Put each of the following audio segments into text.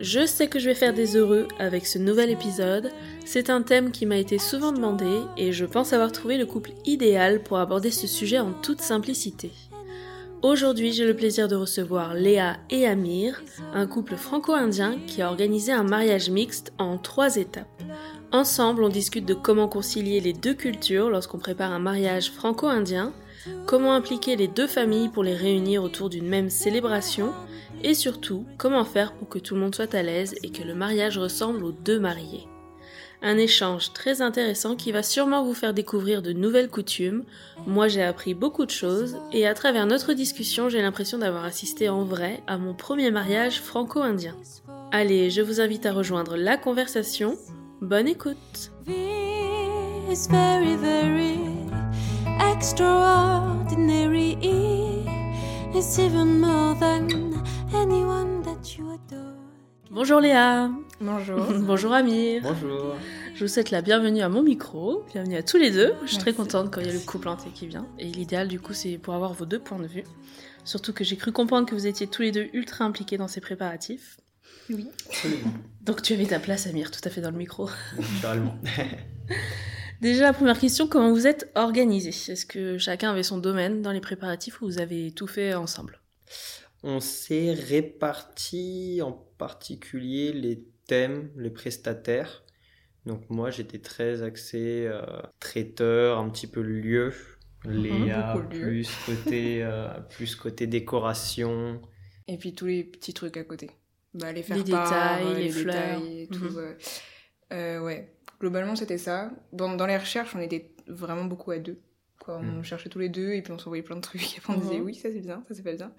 Je sais que je vais faire des heureux avec ce nouvel épisode. C'est un thème qui m'a été souvent demandé et je pense avoir trouvé le couple idéal pour aborder ce sujet en toute simplicité. Aujourd'hui, j'ai le plaisir de recevoir Léa et Amir, un couple franco-indien qui a organisé un mariage mixte en trois étapes. Ensemble, on discute de comment concilier les deux cultures lorsqu'on prépare un mariage franco-indien, comment impliquer les deux familles pour les réunir autour d'une même célébration, et surtout, comment faire pour que tout le monde soit à l'aise et que le mariage ressemble aux deux mariés? Un échange très intéressant qui va sûrement vous faire découvrir de nouvelles coutumes. Moi j'ai appris beaucoup de choses et à travers notre discussion j'ai l'impression d'avoir assisté en vrai à mon premier mariage franco-indien. Allez, je vous invite à rejoindre la conversation. Bonne écoute Bonjour Léa Bonjour. Bonjour Amir Bonjour. Je vous souhaite la bienvenue à mon micro, bienvenue à tous les deux. Je suis très contente quand il y a le couple entier qui vient. Et l'idéal du coup c'est pour avoir vos deux points de vue. Surtout que j'ai cru comprendre que vous étiez tous les deux ultra impliqués dans ces préparatifs. Oui. Absolument. Donc tu avais ta place Amir, tout à fait dans le micro. Naturellement. Déjà la première question, comment vous êtes organisés? Est-ce que chacun avait son domaine dans les préparatifs ou vous avez tout fait ensemble? On s'est réparti en particulier les thèmes, les prestataires. Donc moi j'étais très axé euh, traiteur, un petit peu lieu. Léa beaucoup lieu. plus côté euh, plus côté décoration. Et puis tous les petits trucs à côté. Bah, les faire Les détails, les fleurs. détails et tout. Mhm. ouais. Euh, ouais. Globalement, c'était ça. Dans, dans les recherches, on était vraiment beaucoup à deux. Quoi. On Mhm. cherchait tous les deux et puis on s'envoyait plein de trucs. Et après, on disait Mhm. oui, ça c'est bien, ça c'est pas bien.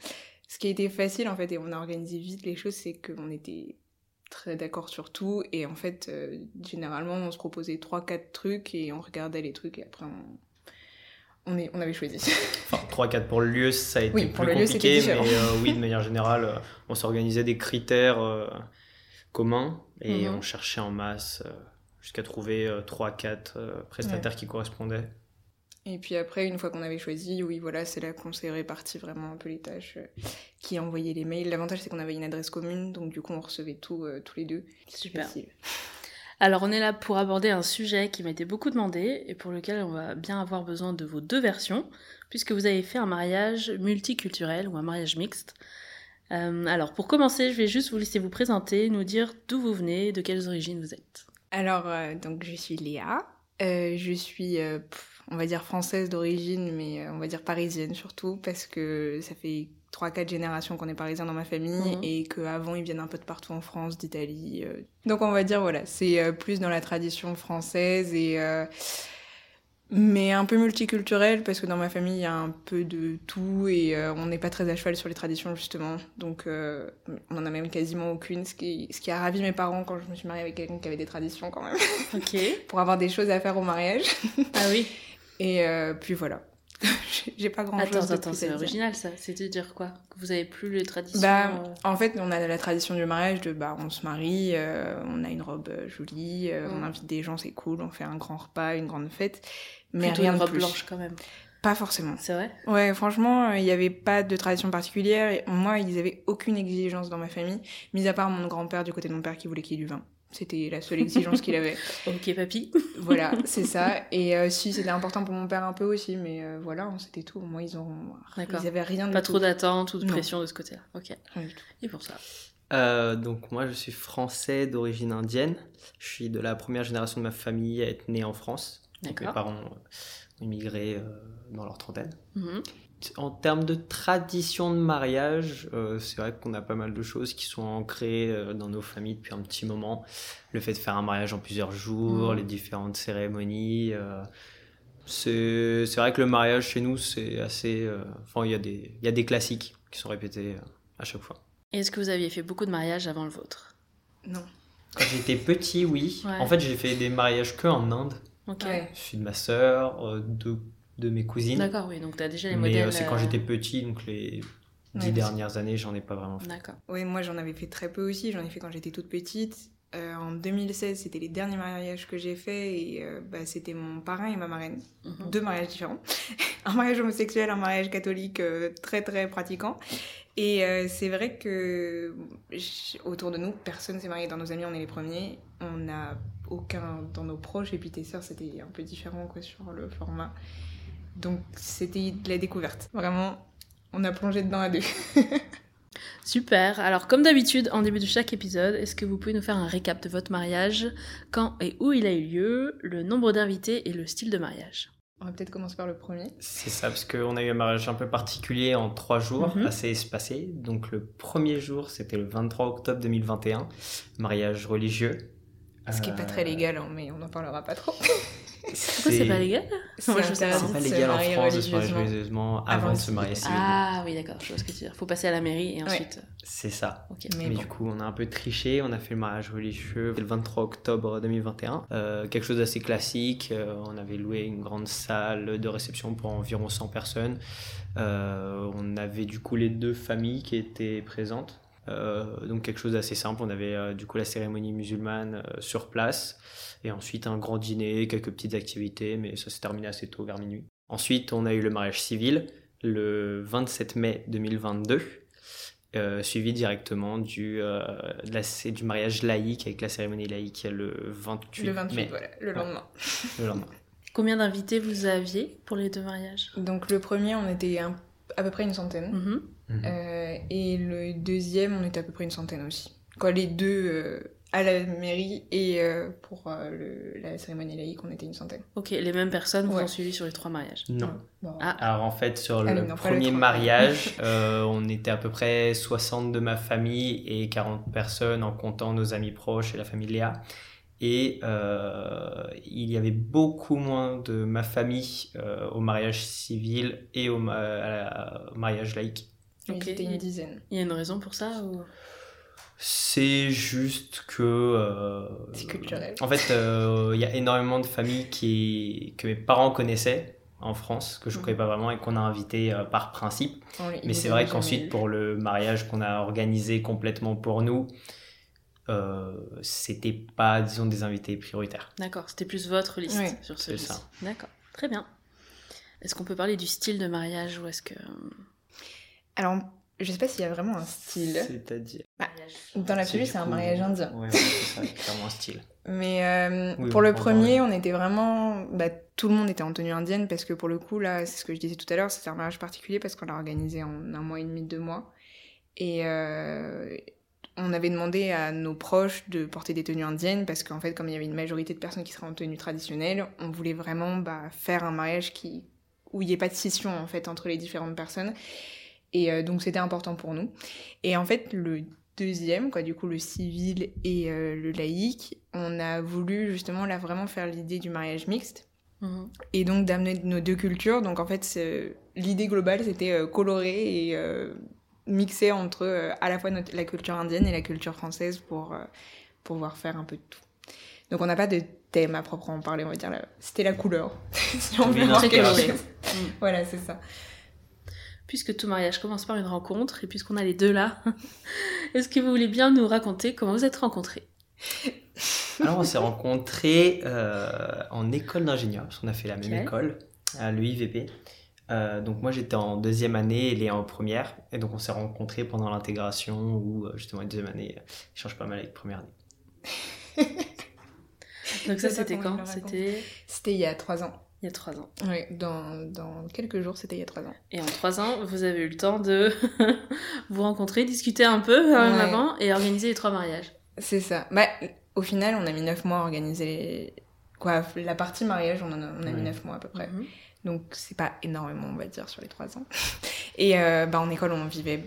Ce qui a été facile en fait, et on a organisé vite les choses, c'est qu'on était très d'accord sur tout. Et en fait, euh, généralement, on se proposait trois, quatre trucs et on regardait les trucs et après on. On, est, on avait choisi. Enfin 3-4 pour le lieu, ça a été Oui, plus pour le compliqué, mais euh, oui de manière générale, euh, on s'organisait des critères euh, communs et Mhm. on cherchait en masse jusqu'à trouver 3-4 prestataires qui correspondaient. Et puis après, une fois qu'on avait choisi, oui, voilà, c'est là qu'on s'est réparti vraiment un peu les tâches, euh, qui envoyait les mails. L'avantage, c'est qu'on avait une adresse commune, donc du coup, on recevait tout euh, tous les deux. Super. facile. Alors on est là pour aborder un sujet qui m'a été beaucoup demandé et pour lequel on va bien avoir besoin de vos deux versions, puisque vous avez fait un mariage multiculturel ou un mariage mixte. Euh, alors pour commencer, je vais juste vous laisser vous présenter, nous dire d'où vous venez, de quelles origines vous êtes. Alors, donc, je suis Léa. Je suis, on va dire, française d'origine, mais euh, on va dire parisienne surtout, parce que ça fait 3-4 générations qu'on est parisien dans ma famille Mhm. et qu'avant, ils viennent un peu de partout en France, d'Italie. euh. Donc, on va dire, voilà, c'est euh, plus dans la tradition française et. euh, mais un peu multiculturel parce que dans ma famille il y a un peu de tout et euh, on n'est pas très à cheval sur les traditions justement donc euh, on en a même quasiment aucune ce qui, ce qui a ravi mes parents quand je me suis mariée avec quelqu'un qui avait des traditions quand même Ok. pour avoir des choses à faire au mariage. Ah oui. Et euh, puis voilà. J'ai- pas grand chose Attends, de attends, plus c'est original ça. C'est de dire quoi? Que vous avez plus les traditions Bah, euh, en fait, on a la tradition du mariage de bah, on se marie, euh, on a une robe jolie, Mm. on invite des gens, c'est cool, on fait un grand repas, une grande fête. Mais plutôt rien une de robe plus. blanche quand même. Pas forcément. C'est vrai? Ouais, franchement, il n'y avait pas de tradition particulière. Et moi, ils avaient aucune exigence dans ma famille, mis à part mon grand-père du côté de mon père qui voulait qu'il y ait du vin. C'était la seule exigence qu'il avait. Ok papy. Voilà, c'est ça. Et euh, si, c'était important pour mon père un peu aussi, mais euh, voilà, hein, c'était tout. Moi, ils ont... D'accord. Ils avaient rien de Pas tout. trop d'attente ou de Non. pression de ce côté-là. Ok. Et pour ça Euh, donc moi je suis français d'origine indienne. Je suis de la première génération de ma famille à être né en France. Donc, mes parents ont immigré euh, dans leur trentaine. Mhm. En termes de tradition de mariage, euh, c'est vrai qu'on a pas mal de choses qui sont ancrées euh, dans nos familles depuis un petit moment. Le fait de faire un mariage en plusieurs jours, Mhm. les différentes cérémonies. euh, c'est c'est vrai que le mariage chez nous, c'est assez. euh, Enfin, il y, a des- il y a des classiques qui sont répétés euh, à chaque fois. Est-ce que vous aviez fait beaucoup de mariages avant le vôtre? Non. Quand j'étais petit, oui. Ouais. En fait, j'ai fait des mariages que en Inde. Ok. Ouais. Je suis de ma sœur, euh, de, de mes cousines. D'accord, oui, donc tu as déjà les Mais modèles. euh, c'est quand euh, j'étais petit, donc les dix Ouais, dernières années, j'en ai pas vraiment fait. D'accord. Oui, moi j'en avais fait très peu aussi. J'en ai fait quand j'étais toute petite. Euh, en 2016, c'était les derniers mariages que j'ai faits et euh, bah, c'était mon parrain et ma marraine. Mhm. Deux mariages différents. un mariage homosexuel, un mariage catholique euh, très très pratiquant. Et euh, c'est vrai que autour de nous, personne s'est marié. Dans nos amis, on est les premiers. On n'a aucun dans nos proches. Et puis tes sœurs, c'était un peu différent quoi, sur le format. Donc c'était de la découverte. Vraiment, on a plongé dedans à deux. Super. Alors, comme d'habitude, en début de chaque épisode, est-ce que vous pouvez nous faire un récap de votre mariage, quand et où il a eu lieu, le nombre d'invités et le style de mariage? On va peut-être commencer par le premier. C'est ça, parce qu'on a eu un mariage un peu particulier en trois jours, Mhm. assez espacé. Donc le premier jour, c'était le 23 octobre 2021, mariage religieux. Ce qui est pas Euh, très légal, hein, mais on n'en parlera pas trop. Pourquoi c'est pas légal Moi, je sais pas. interdit C'est pas légal en France de se marier religieusement. avant Avant de se marier civilement. Ah oui, d'accord, je vois ce que tu veux dire. Faut passer à la mairie et ensuite. C'est ça. Mais Mais, bon. du coup, on a un peu triché, on a fait le mariage religieux le 23 octobre 2021. Euh, quelque chose d'assez classique, euh, on avait loué une grande salle de réception pour environ 100 personnes. Euh, on avait du coup les deux familles qui étaient présentes. Euh, donc quelque chose d'assez simple, on avait euh, du coup la cérémonie musulmane euh, sur place et ensuite un grand dîner, quelques petites activités, mais ça s'est terminé assez tôt, vers minuit. Ensuite, on a eu le mariage civil le 27 mai 2022 euh, suivi directement du, euh, de la du mariage laïque avec la cérémonie laïque le 28, Le 28, mai, voilà, le Ouais. lendemain. le lendemain. Combien d'invités vous aviez pour les deux mariages? Donc le premier, on était un- à peu près une centaine. Mhm. Mhm. Euh, et le deuxième, on était à peu près une centaine aussi. Quoi, les deux euh, à la mairie et euh, pour euh, le- la cérémonie laïque, on était une centaine. Ok, les mêmes personnes vous Ouais. ont suivi sur les trois mariages. Non. Bon, Ah. Alors en fait, sur Ah le non, premier mariage, euh, on était à peu près 60 de ma famille et 40 personnes en comptant nos amis proches et la famille Léa. Et euh, il y avait beaucoup moins de ma famille euh, au mariage civil et au, ma- à la- au mariage laïque. Ils Ok. étaient une dizaine. Il y a une raison pour ça ou... C'est juste que. euh, C'est culturel. En fait, euh, il y a énormément de familles qui, que mes parents connaissaient en France, que je ne Mhm. connais pas vraiment et qu'on a invité euh, par principe. Mais c'est vrai qu'ensuite, pour le mariage qu'on a organisé complètement pour nous, euh, c'était pas, disons, des invités prioritaires. D'accord, c'était plus votre liste Oui, sur c'est celui-ci. ça. D'accord, très bien. Est-ce qu'on peut parler du style de mariage ou est-ce que... Alors, je sais pas s'il y a vraiment un style. C'est-à-dire. Dans l'absolu, c'est un mariage indien. Ouais, c'est ça, clairement un style. Mais euh, Oui, pour oui, le premier, en on était vraiment. Bah, tout le monde était en tenue indienne parce que pour le coup, là, c'est ce que je disais tout à l'heure, c'était un mariage particulier parce qu'on l'a organisé en un mois et demi, deux mois. Et euh, on avait demandé à nos proches de porter des tenues indiennes parce qu'en fait, comme il y avait une majorité de personnes qui seraient en tenue traditionnelle, on voulait vraiment bah, faire un mariage qui où il n'y ait pas de scission en fait entre les différentes personnes. Et euh, donc c'était important pour nous. Et en fait, le deuxième, quoi, du coup, le civil et euh, le laïque, on a voulu justement là vraiment faire l'idée du mariage mixte Mhm. et donc d'amener nos deux cultures. Donc en fait, l'idée globale, c'était euh, colorer et euh, mixer entre euh, à la fois notre- la culture indienne et la culture française pour euh, pouvoir faire un peu de tout. Donc on n'a pas de thème à proprement parler, on va dire. C'était la couleur. si on veut quelque chose. Mm. Voilà, c'est ça. Puisque tout mariage commence par une rencontre, et puisqu'on a les deux là, est-ce que vous voulez bien nous raconter comment vous êtes rencontrés? Alors, on s'est rencontrés euh, en école d'ingénieur, parce qu'on a fait la même école, à l'UIVP. Euh, donc, moi, j'étais en deuxième année et Léa en première. Et donc, on s'est rencontrés pendant l'intégration, où euh, justement, la deuxième année euh, change pas mal avec première année. Donc Je ça c'était quand? je. C'était il y a trois ans. Il y a trois ans. Oui, dans, dans quelques jours, c'était il y a trois ans. Et en trois ans, vous avez eu le temps de vous rencontrer, discuter un peu euh, Ouais. avant et organiser les trois mariages. C'est ça. Bah, au final, on a mis neuf mois à organiser les... Quoi, la partie mariage, on, en a, on a mis neuf mois à peu près. Mhm. Donc c'est pas énormément, on va dire, sur les trois ans. Et euh, bah, en école, on vivait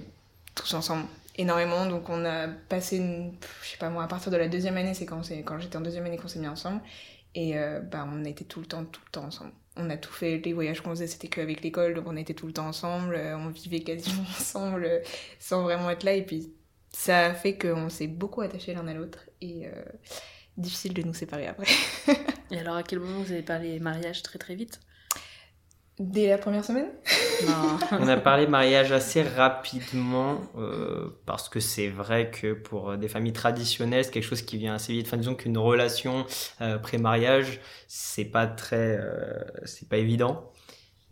tous ensemble énormément. Donc on a passé, une- je sais pas moi, à partir de la deuxième année, c'est quand, quand j'étais en deuxième année qu'on s'est mis ensemble. Et euh, bah, on était tout le temps, tout le temps ensemble. On a tout fait, les voyages qu'on faisait, c'était qu'avec l'école, donc on était tout le temps ensemble. euh, On vivait quasiment ensemble euh, sans vraiment être là. Et puis ça a fait qu'on s'est beaucoup attachés l'un à l'autre. Et difficile de nous séparer après. Et alors, à quel moment vous avez parlé mariage très très vite? Dès la première semaine Non. On a parlé mariage assez rapidement euh, parce que c'est vrai que pour des familles traditionnelles, c'est quelque chose qui vient assez vite. Enfin, disons qu'une relation euh, pré-mariage, c'est pas très, euh, c'est pas évident.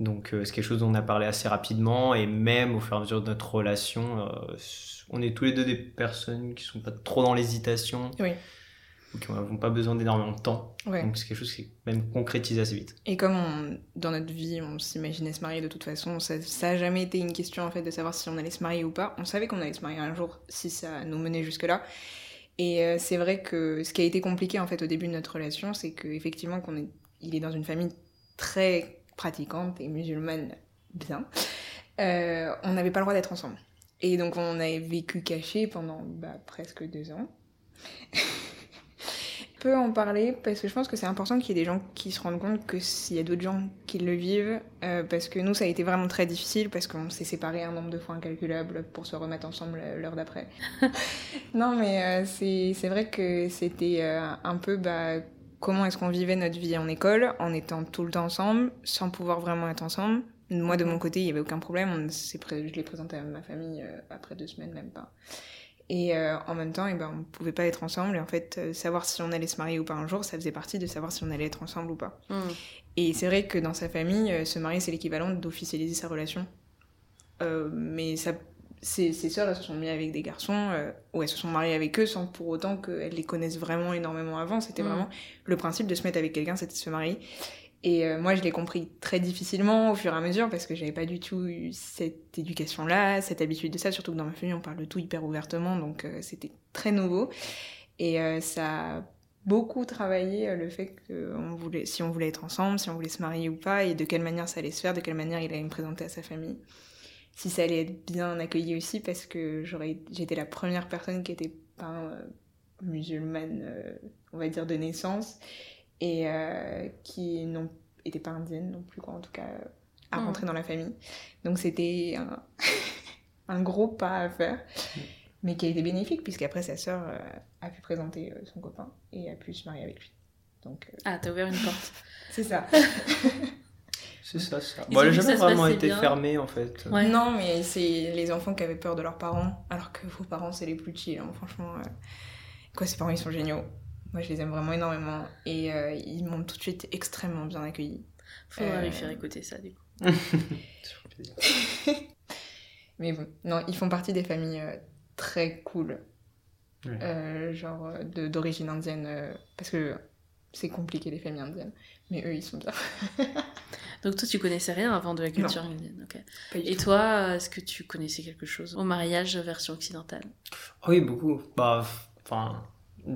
Donc, euh, c'est quelque chose dont on a parlé assez rapidement et même au fur et à mesure de notre relation, euh, on est tous les deux des personnes qui sont pas trop dans l'hésitation. Oui. Qui n'ont pas besoin d'énormément de temps. Ouais. Donc, c'est quelque chose qui est même concrétisé assez vite. Et comme on- dans notre vie, on s'imaginait se marier de toute façon, ça, ça a jamais été une question en fait de savoir si on allait se marier ou pas. On savait qu'on allait se marier un jour si ça nous menait jusque là. Et euh, c'est vrai que ce qui a été compliqué en fait au début de notre relation, c'est que effectivement qu'on est, il est dans une famille très pratiquante et musulmane bien. Euh, on n'avait pas le droit d'être ensemble. Et donc on a vécu caché pendant bah, presque deux ans. peux en parler parce que je pense que c'est important qu'il y ait des gens qui se rendent compte que s'il y a d'autres gens qui le vivent, euh, parce que nous ça a été vraiment très difficile parce qu'on s'est séparés un nombre de fois incalculable pour se remettre ensemble euh, l'heure d'après. non mais euh, c'est vrai que c'était euh, un peu bah, comment est-ce qu'on vivait notre vie en école en étant tout le temps ensemble sans pouvoir vraiment être ensemble. Moi de mon côté il y avait aucun problème, on je l'ai présenté à ma famille après deux semaines même pas. Et euh, en même temps, eh ben, on pouvait pas être ensemble. Et en fait, euh, savoir si on allait se marier ou pas un jour, ça faisait partie de savoir si on allait être ensemble ou pas. Hmm. Et c'est vrai que dans sa famille, euh, se marier, c'est l'équivalent d'officialiser sa relation. Mais ça, ses, ses sœurs, elles se sont mises avec des garçons, ou elles se sont mariées avec eux sans pour autant qu'elles les connaissent vraiment énormément avant. C'était Mm. vraiment le principe de se mettre avec quelqu'un, c'était de se marier. Et euh, moi, je l'ai compris très difficilement au fur et à mesure parce que j'avais pas du tout eu cette éducation-là, cette habitude de ça. Surtout que dans ma famille, on parle de tout hyper ouvertement, donc euh, c'était très nouveau. Et euh, ça a beaucoup travaillé le fait que si on voulait être ensemble, si on voulait se marier ou pas, et de quelle manière ça allait se faire, de quelle manière il allait me présenter à sa famille. Si ça allait être bien accueilli aussi, parce que j'étais la première personne qui était pas euh, musulmane, on va dire de naissance, et euh, qui n'ont était pas indienne non plus, quoi, en tout cas, à Mhm. rentrer dans la famille. Donc c'était un, un gros pas à faire, mais qui a été bénéfique, puisqu'après sa sœur euh, a pu présenter euh, son copain et a pu se marier avec lui. Donc euh, Ah, t'as ouvert une porte. c'est ça. C'est ça, ça. Bon, elle ont n'a jamais vraiment été bien. fermée en fait. Ouais. Non, mais c'est les enfants qui avaient peur de leurs parents, alors que vos parents, c'est les plus chill. hein. Franchement, euh, quoi, ces parents, ils sont géniaux. Moi, je les aime vraiment énormément. Et euh, ils m'ont tout de suite extrêmement bien accueilli. Faudra Euh, lui faire écouter ça, du coup. Mais bon, non, ils font partie des familles euh, très cool. Ouais. Euh, genre euh, de- d'origine indienne. euh, parce que c'est compliqué, les familles indiennes. Mais eux, ils sont bien. Donc toi, tu connaissais rien avant de la culture indienne, ok. Pas du Et tout. toi, est-ce que tu connaissais quelque chose au mariage version occidentale? Ah oui, beaucoup. Bah, enfin,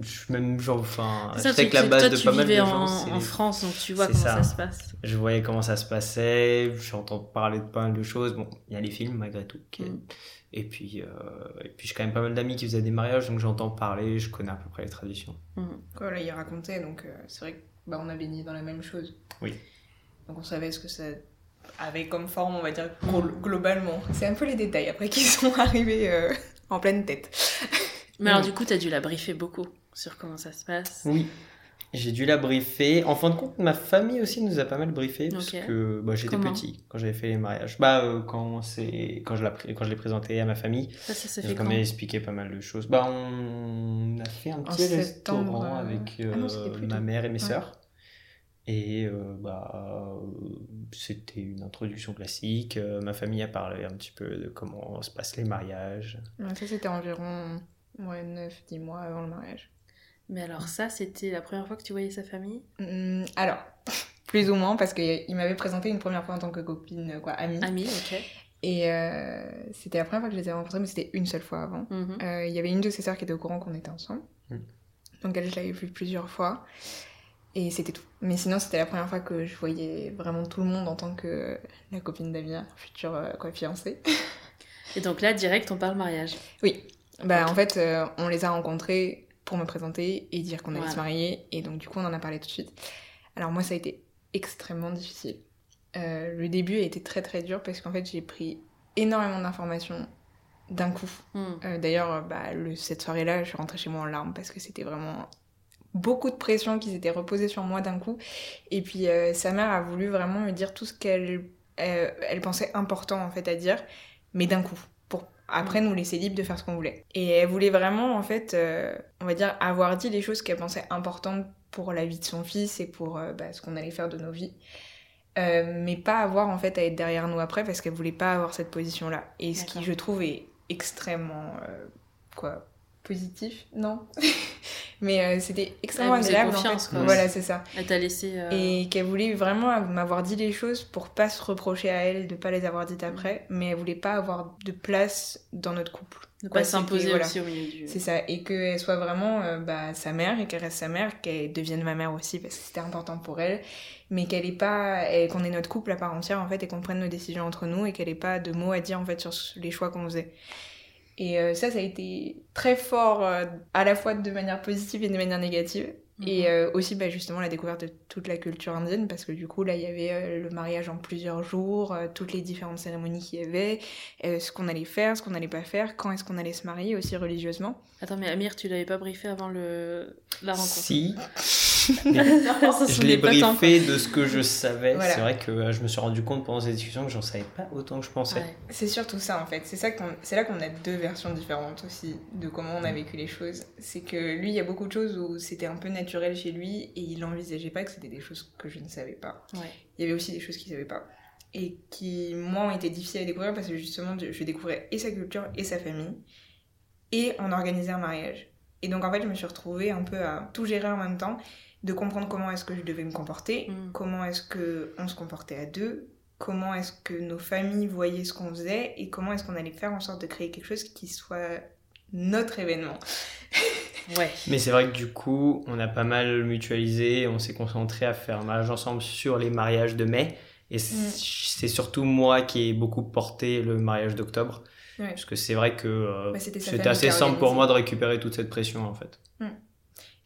je même genre, enfin, C'est que la base toi, de tu pas mal de gens, en, en France, donc tu vois comment ça. ça. se passe. je voyais comment ça se passait, j'entends parler de pas mal de choses. Bon, il y a les films malgré tout. Mm. Et puis, euh, et puis j'ai quand même pas mal d'amis qui faisaient des mariages, donc j'entends parler, je connais à peu près les traditions. Mhm. Voilà, il racontait, donc euh, c'est vrai que bah, on a baigné dans la même chose. Oui. Donc on savait ce que ça avait comme forme, on va dire, glo- globalement. C'est un peu les détails après qui sont arrivés euh, en pleine tête. Mais alors du coup, t'as dû la briefer beaucoup sur comment ça se passe. Oui. J'ai dû la briefer. En fin de compte, ma famille aussi nous a pas mal briefé parce que bah, j'étais petit quand j'avais fait les mariages. Bah, euh, quand, c'est... quand, je l'ai pré- quand je l'ai présenté à ma famille, Ça, ça quand même expliqué pas mal de choses. Bah, on a fait un petit restaurant euh, avec ah non, euh, ma mère et mes Ouais. sœurs. Et euh, bah, euh, c'était une introduction classique. Euh, ma famille a parlé un petit peu de comment se passent les mariages. Ouais, ça, c'était environ ouais, 9-10 mois avant le mariage. Mais alors ça, c'était la première fois que tu voyais sa famille? Hum, alors, plus ou moins, parce qu'il m'avait présenté une première fois en tant que copine, quoi, amie. Amie, ok. Et euh, c'était la première fois que je les ai rencontrés, mais c'était une seule fois avant. Euh, Il y avait une de ses sœurs qui était au courant qu'on était ensemble. Mm. Donc elle, je l'avais vue plusieurs fois. Et c'était tout. Mais sinon, c'était la première fois que je voyais vraiment tout le monde en tant que la copine d'Amia, future euh, quoi, fiancée. Et donc là, direct, on parle mariage. Oui. Bah en fait, euh, on les a rencontrés pour me présenter et dire qu'on allait Voilà. se marier. Et donc du coup, on en a parlé tout de suite. Alors moi, ça a été extrêmement difficile. Euh, le début a été très très dur parce qu'en fait, j'ai pris énormément d'informations d'un coup. Hmm. Euh, D'ailleurs, bah, cette soirée-là, je suis rentrée chez moi en larmes parce que c'était vraiment beaucoup de pression qui s'était reposée sur moi d'un coup. Et puis, euh, sa mère a voulu vraiment me dire tout ce qu'elle elle pensait important en fait à dire, mais d'un coup, après nous laisser libres de faire ce qu'on voulait. Et elle voulait vraiment en fait, euh, on va dire, avoir dit les choses qu'elle pensait importantes pour la vie de son fils et pour euh, bah, ce qu'on allait faire de nos vies. Euh, mais pas avoir en fait à être derrière nous après parce qu'elle voulait pas avoir cette position là et ce qui je trouve est extrêmement quoi positif non mais euh, c'était extrêmement agréable en confiance, fait quoi. voilà c'est ça Elle t'a laissé. euh, et qu'elle voulait vraiment m'avoir dit les choses pour pas se reprocher à elle de pas les avoir dites après mais elle voulait pas avoir de place dans notre couple ne Quoi, pas s'imposer voilà. aussi au milieu du. c'est ça, et qu'elle soit vraiment euh, bah, sa mère, et qu'elle reste sa mère, qu'elle devienne ma mère aussi, parce que c'était important pour elle, mais qu'elle ait pas, et qu'on ait notre couple à part entière, en fait, et qu'on prenne nos décisions entre nous, et qu'elle ait pas de mots à dire, en fait, sur les choix qu'on faisait. Et euh, ça, ça a été très fort, euh, à la fois de manière positive et de manière négative. Mhm. Et euh, aussi, bah, justement, la découverte de toute la culture indienne, parce que du coup, là, il y avait euh, le mariage en plusieurs jours, euh, toutes les différentes cérémonies qu'il y avait, euh, ce qu'on allait faire, ce qu'on allait pas faire, quand est-ce qu'on allait se marier aussi religieusement. Attends, mais Amir, tu l'avais pas briefé avant le... la rencontre Si, je l'ai briefé de ce que je savais. Voilà. C'est vrai que euh, je me suis rendu compte pendant ces discussions que j'en savais pas autant que je pensais. Ouais. C'est surtout ça en fait. C'est ça qu'on, c'est là qu'on a deux versions différentes aussi de comment on a vécu les choses. C'est que lui, il y a beaucoup de choses où c'était un peu naturel chez lui et il envisageait pas que c'était des choses que je ne savais pas. Ouais. Il y avait aussi des choses qu'il savait pas et qui moi ont été difficiles à découvrir parce que justement je découvrais et sa culture et sa famille et on organisait un mariage. Et donc en fait, je me suis retrouvée un peu à tout gérer en même temps, de comprendre comment est-ce que je devais me comporter, Mm. comment est-ce que on se comportait à deux, comment est-ce que nos familles voyaient ce qu'on faisait et comment est-ce qu'on allait faire en sorte de créer quelque chose qui soit notre événement. Ouais. Mais c'est vrai que du coup, on a pas mal mutualisé, on s'est concentré à faire un mariage ensemble sur les mariages de mai. Et c'est Mm. c'est surtout moi qui ai beaucoup porté le mariage d'octobre. Ouais. Parce que c'est vrai que euh, Bah, c'était assez simple pour moi de récupérer toute cette pression en fait.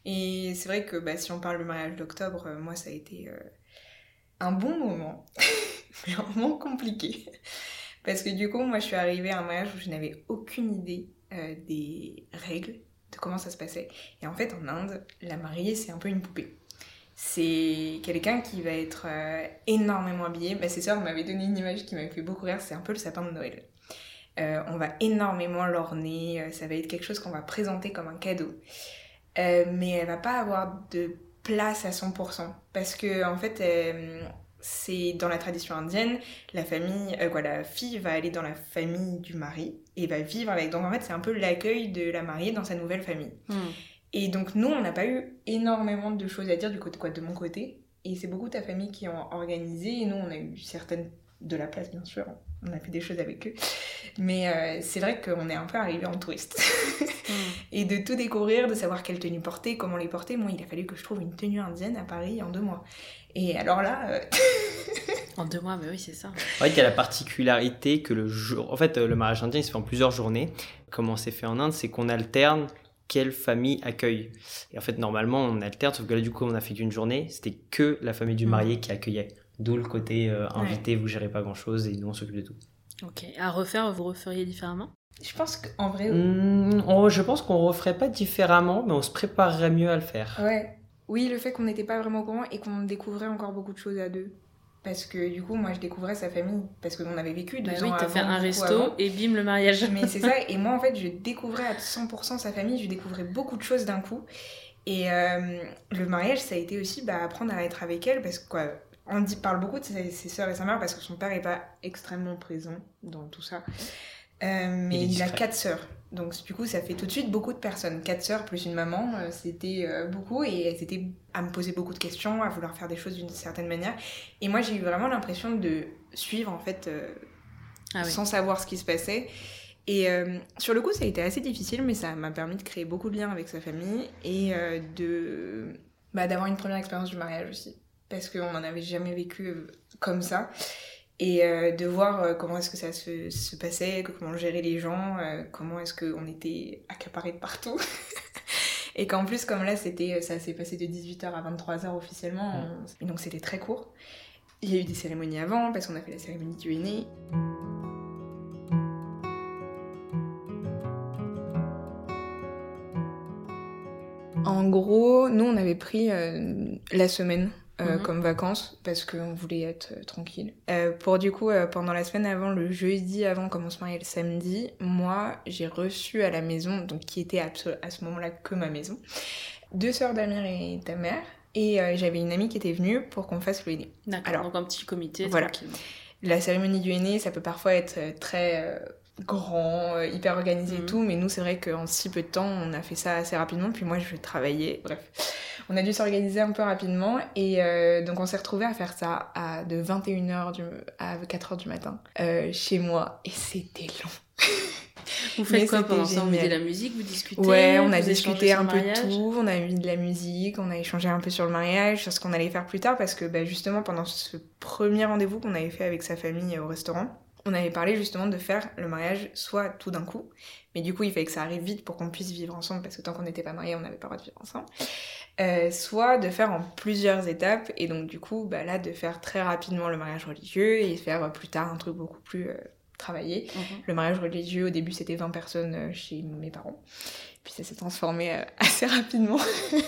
Et c'est vrai que bah, si on parle du mariage d'octobre, euh, moi ça a été euh, un bon moment, mais un moment compliqué. Parce que du coup, moi je suis arrivée à un mariage où je n'avais aucune idée euh, des règles, de comment ça se passait. Et en fait, en Inde, la mariée c'est un peu une poupée. C'est quelqu'un qui va être énormément habillé. Bah, ses sœurs m'avaient donné une image qui m'avait fait beaucoup rire, c'est un peu le sapin de Noël. On va énormément l'orner, ça va être quelque chose qu'on va présenter comme un cadeau. Euh, mais elle va pas avoir de place à 100% parce que en fait euh, c'est dans la tradition indienne la famille euh, quoi la fille va aller dans la famille du mari et va vivre avec. Donc en fait c'est un peu l'accueil de la mariée dans sa nouvelle famille. Hmm. et donc nous on n'a pas eu énormément de choses à dire du côté quoi de mon côté. Et c'est beaucoup ta famille qui ont organisé et nous on a eu certaines de la place bien sûr on a fait des choses avec eux mais euh, c'est vrai qu'on est un peu arrivé en touriste Hmm. et de tout découvrir, de savoir quelle tenue porter, comment les porter. Moi, il a fallu que je trouve une tenue indienne à Paris en deux mois. Et alors là, euh, En deux mois, mais oui, c'est ça. En fait, il y a la particularité que le jour. En fait, euh, le mariage indien, il se fait en plusieurs journées. Comment c'est fait en Inde C'est qu'on alterne quelle famille accueille. Et en fait, normalement, on alterne, sauf que là, du coup, on a fait qu'une journée. C'était que la famille du Mm. marié qui accueillait. D'où le côté euh, invité, vous gérez pas grand chose et nous, on s'occupe de tout. Ok. À refaire, vous referiez différemment? Je pense qu'en vrai, on- je pense qu'on referait pas différemment, mais on se préparerait mieux à le faire. ouais. Oui, le fait qu'on n'était pas vraiment au courant et qu'on découvrait encore beaucoup de choses à deux. Parce que du coup, moi, je découvrais sa famille. Parce que on avait vécu deux Bah ans oui, t'as fait un resto avant. et bim, le mariage. Mais c'est ça, et moi en fait je découvrais à 100% sa famille, je découvrais beaucoup de choses d'un coup. Et euh, le mariage ça a été aussi bah, apprendre à être avec elle parce que quoi, on dit, parle beaucoup de ses, ses soeurs et sa mère parce que son père est pas extrêmement présent dans tout ça. Euh, mais Il a quatre sœurs. Donc du coup, ça fait tout de suite beaucoup de personnes. Quatre sœurs plus une maman, euh, c'était euh, beaucoup et elles étaient à me poser beaucoup de questions, à vouloir faire des choses d'une certaine manière. Et moi, j'ai eu vraiment l'impression de suivre en fait Ah oui. sans savoir ce qui se passait. Et sur le coup, ça a été assez difficile, mais ça m'a permis de créer beaucoup de liens avec sa famille et de bah, d'avoir une première expérience du mariage aussi, parce qu'on n'en avait jamais vécu euh, comme ça. Et euh, de voir euh, comment est-ce que ça se, se passait, comment gérer les gens, euh, comment est-ce qu'on était accaparés de partout. et qu'en plus, comme là, c'était, ça s'est passé de 18h à 23h officiellement, on- et donc c'était très court. Il y a eu des cérémonies avant, parce qu'on a fait la cérémonie du aîné. En gros, nous, on avait pris euh, la semaine euh, Mhm. comme vacances parce qu'on voulait être euh, tranquille. Euh, pour du coup, pendant la semaine avant, le jeudi avant, comme on se mariait le samedi, moi, j'ai reçu à la maison, donc qui était à ce moment-là que ma maison, deux sœurs d'Amir et ta mère. Et j'avais une amie qui était venue pour qu'on fasse le aîné. D'accord. Alors, Donc un petit comité. voilà. La cérémonie du aîné, ça peut parfois être très grand, euh, hyper organisé et Mhm. tout, mais nous, c'est vrai qu'en si peu de temps, on a fait ça assez rapidement. Puis moi, je travaillais. Bref, on a dû s'organiser un peu rapidement. Et euh, donc, on s'est retrouvés à faire ça à de 21h du, à 4h du matin euh, chez moi. Et c'était long. Vous faites Mais quoi pendant ça? Vous mettez la musique, vous discutez Ouais, on a discuté un peu de tout, on a mis de la musique, on a échangé un peu sur le mariage, sur ce qu'on allait faire plus tard, parce que bah, justement pendant ce premier rendez-vous qu'on avait fait avec sa famille au restaurant, on avait parlé justement de faire le mariage soit tout d'un coup, mais du coup il fallait que ça arrive vite pour qu'on puisse vivre ensemble, parce que tant qu'on n'était pas mariés, on n'avait pas le droit de vivre ensemble. Euh, soit de faire en plusieurs étapes, et donc du coup bah, là de faire très rapidement le mariage religieux et faire euh, plus tard un truc beaucoup plus euh, travaillé. Mhm. Le mariage religieux, au début, c'était 20 personnes chez mes parents. Puis ça s'est transformé euh, assez rapidement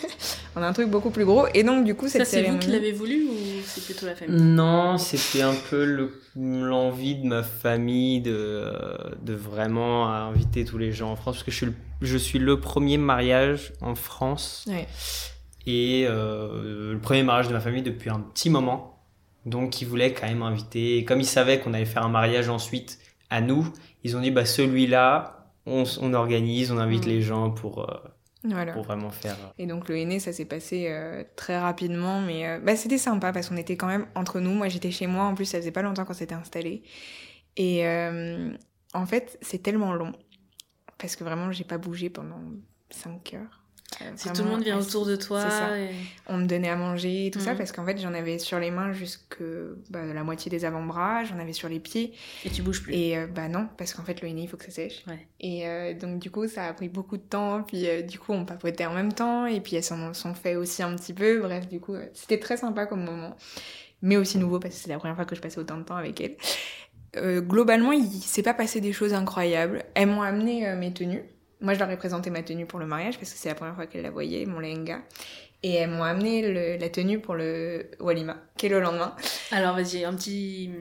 en un truc beaucoup plus gros. Et donc, du coup, Ça, cette c'est vous qui l'avez voulu ou c'est plutôt la famille Non, c'était un peu le- l'envie de ma famille de, euh, de vraiment inviter tous les gens en France, parce que je suis le, je suis le premier mariage en France Ouais. et euh, le premier mariage de ma famille depuis un petit moment. Donc ils voulaient quand même inviter, et comme ils savaient qu'on allait faire un mariage ensuite à nous, ils ont dit bah celui-là, on, on organise, on invite Mhm. les gens pour, euh, Voilà. pour vraiment faire... euh, Et donc, le aîné, ça s'est passé euh, très rapidement. Mais bah, c'était sympa parce qu'on était quand même entre nous. Moi, j'étais chez moi. En plus, ça faisait pas longtemps qu'on s'était installé. Et en fait, c'est tellement long. Parce que vraiment, j'ai pas bougé pendant 5 heures. Euh, Si tout le monde vient autour de toi. C'est ça. et- on me donnait à manger et tout ça Mhm. parce qu'en fait j'en avais sur les mains jusque bah, la moitié des avant-bras, j'en avais sur les pieds Et tu bouges plus. et euh, bah non parce qu'en fait le henné il faut que ça sèche Ouais. et euh, donc du coup ça a pris beaucoup de temps puis euh, du coup on papotait en même temps et puis elles s'en sont fait aussi un petit peu bref du coup c'était très sympa comme moment mais aussi nouveau parce que c'est la première fois que je passais autant de temps avec elles globalement il s'est pas passé des choses incroyables elles m'ont amené mes tenues moi je leur ai présenté ma tenue pour le mariage parce que c'est la première fois qu'elles la voyaient mon lehenga et elles m'ont amené le- la tenue pour le Walima, qui est le lendemain. Alors vas-y, un petit,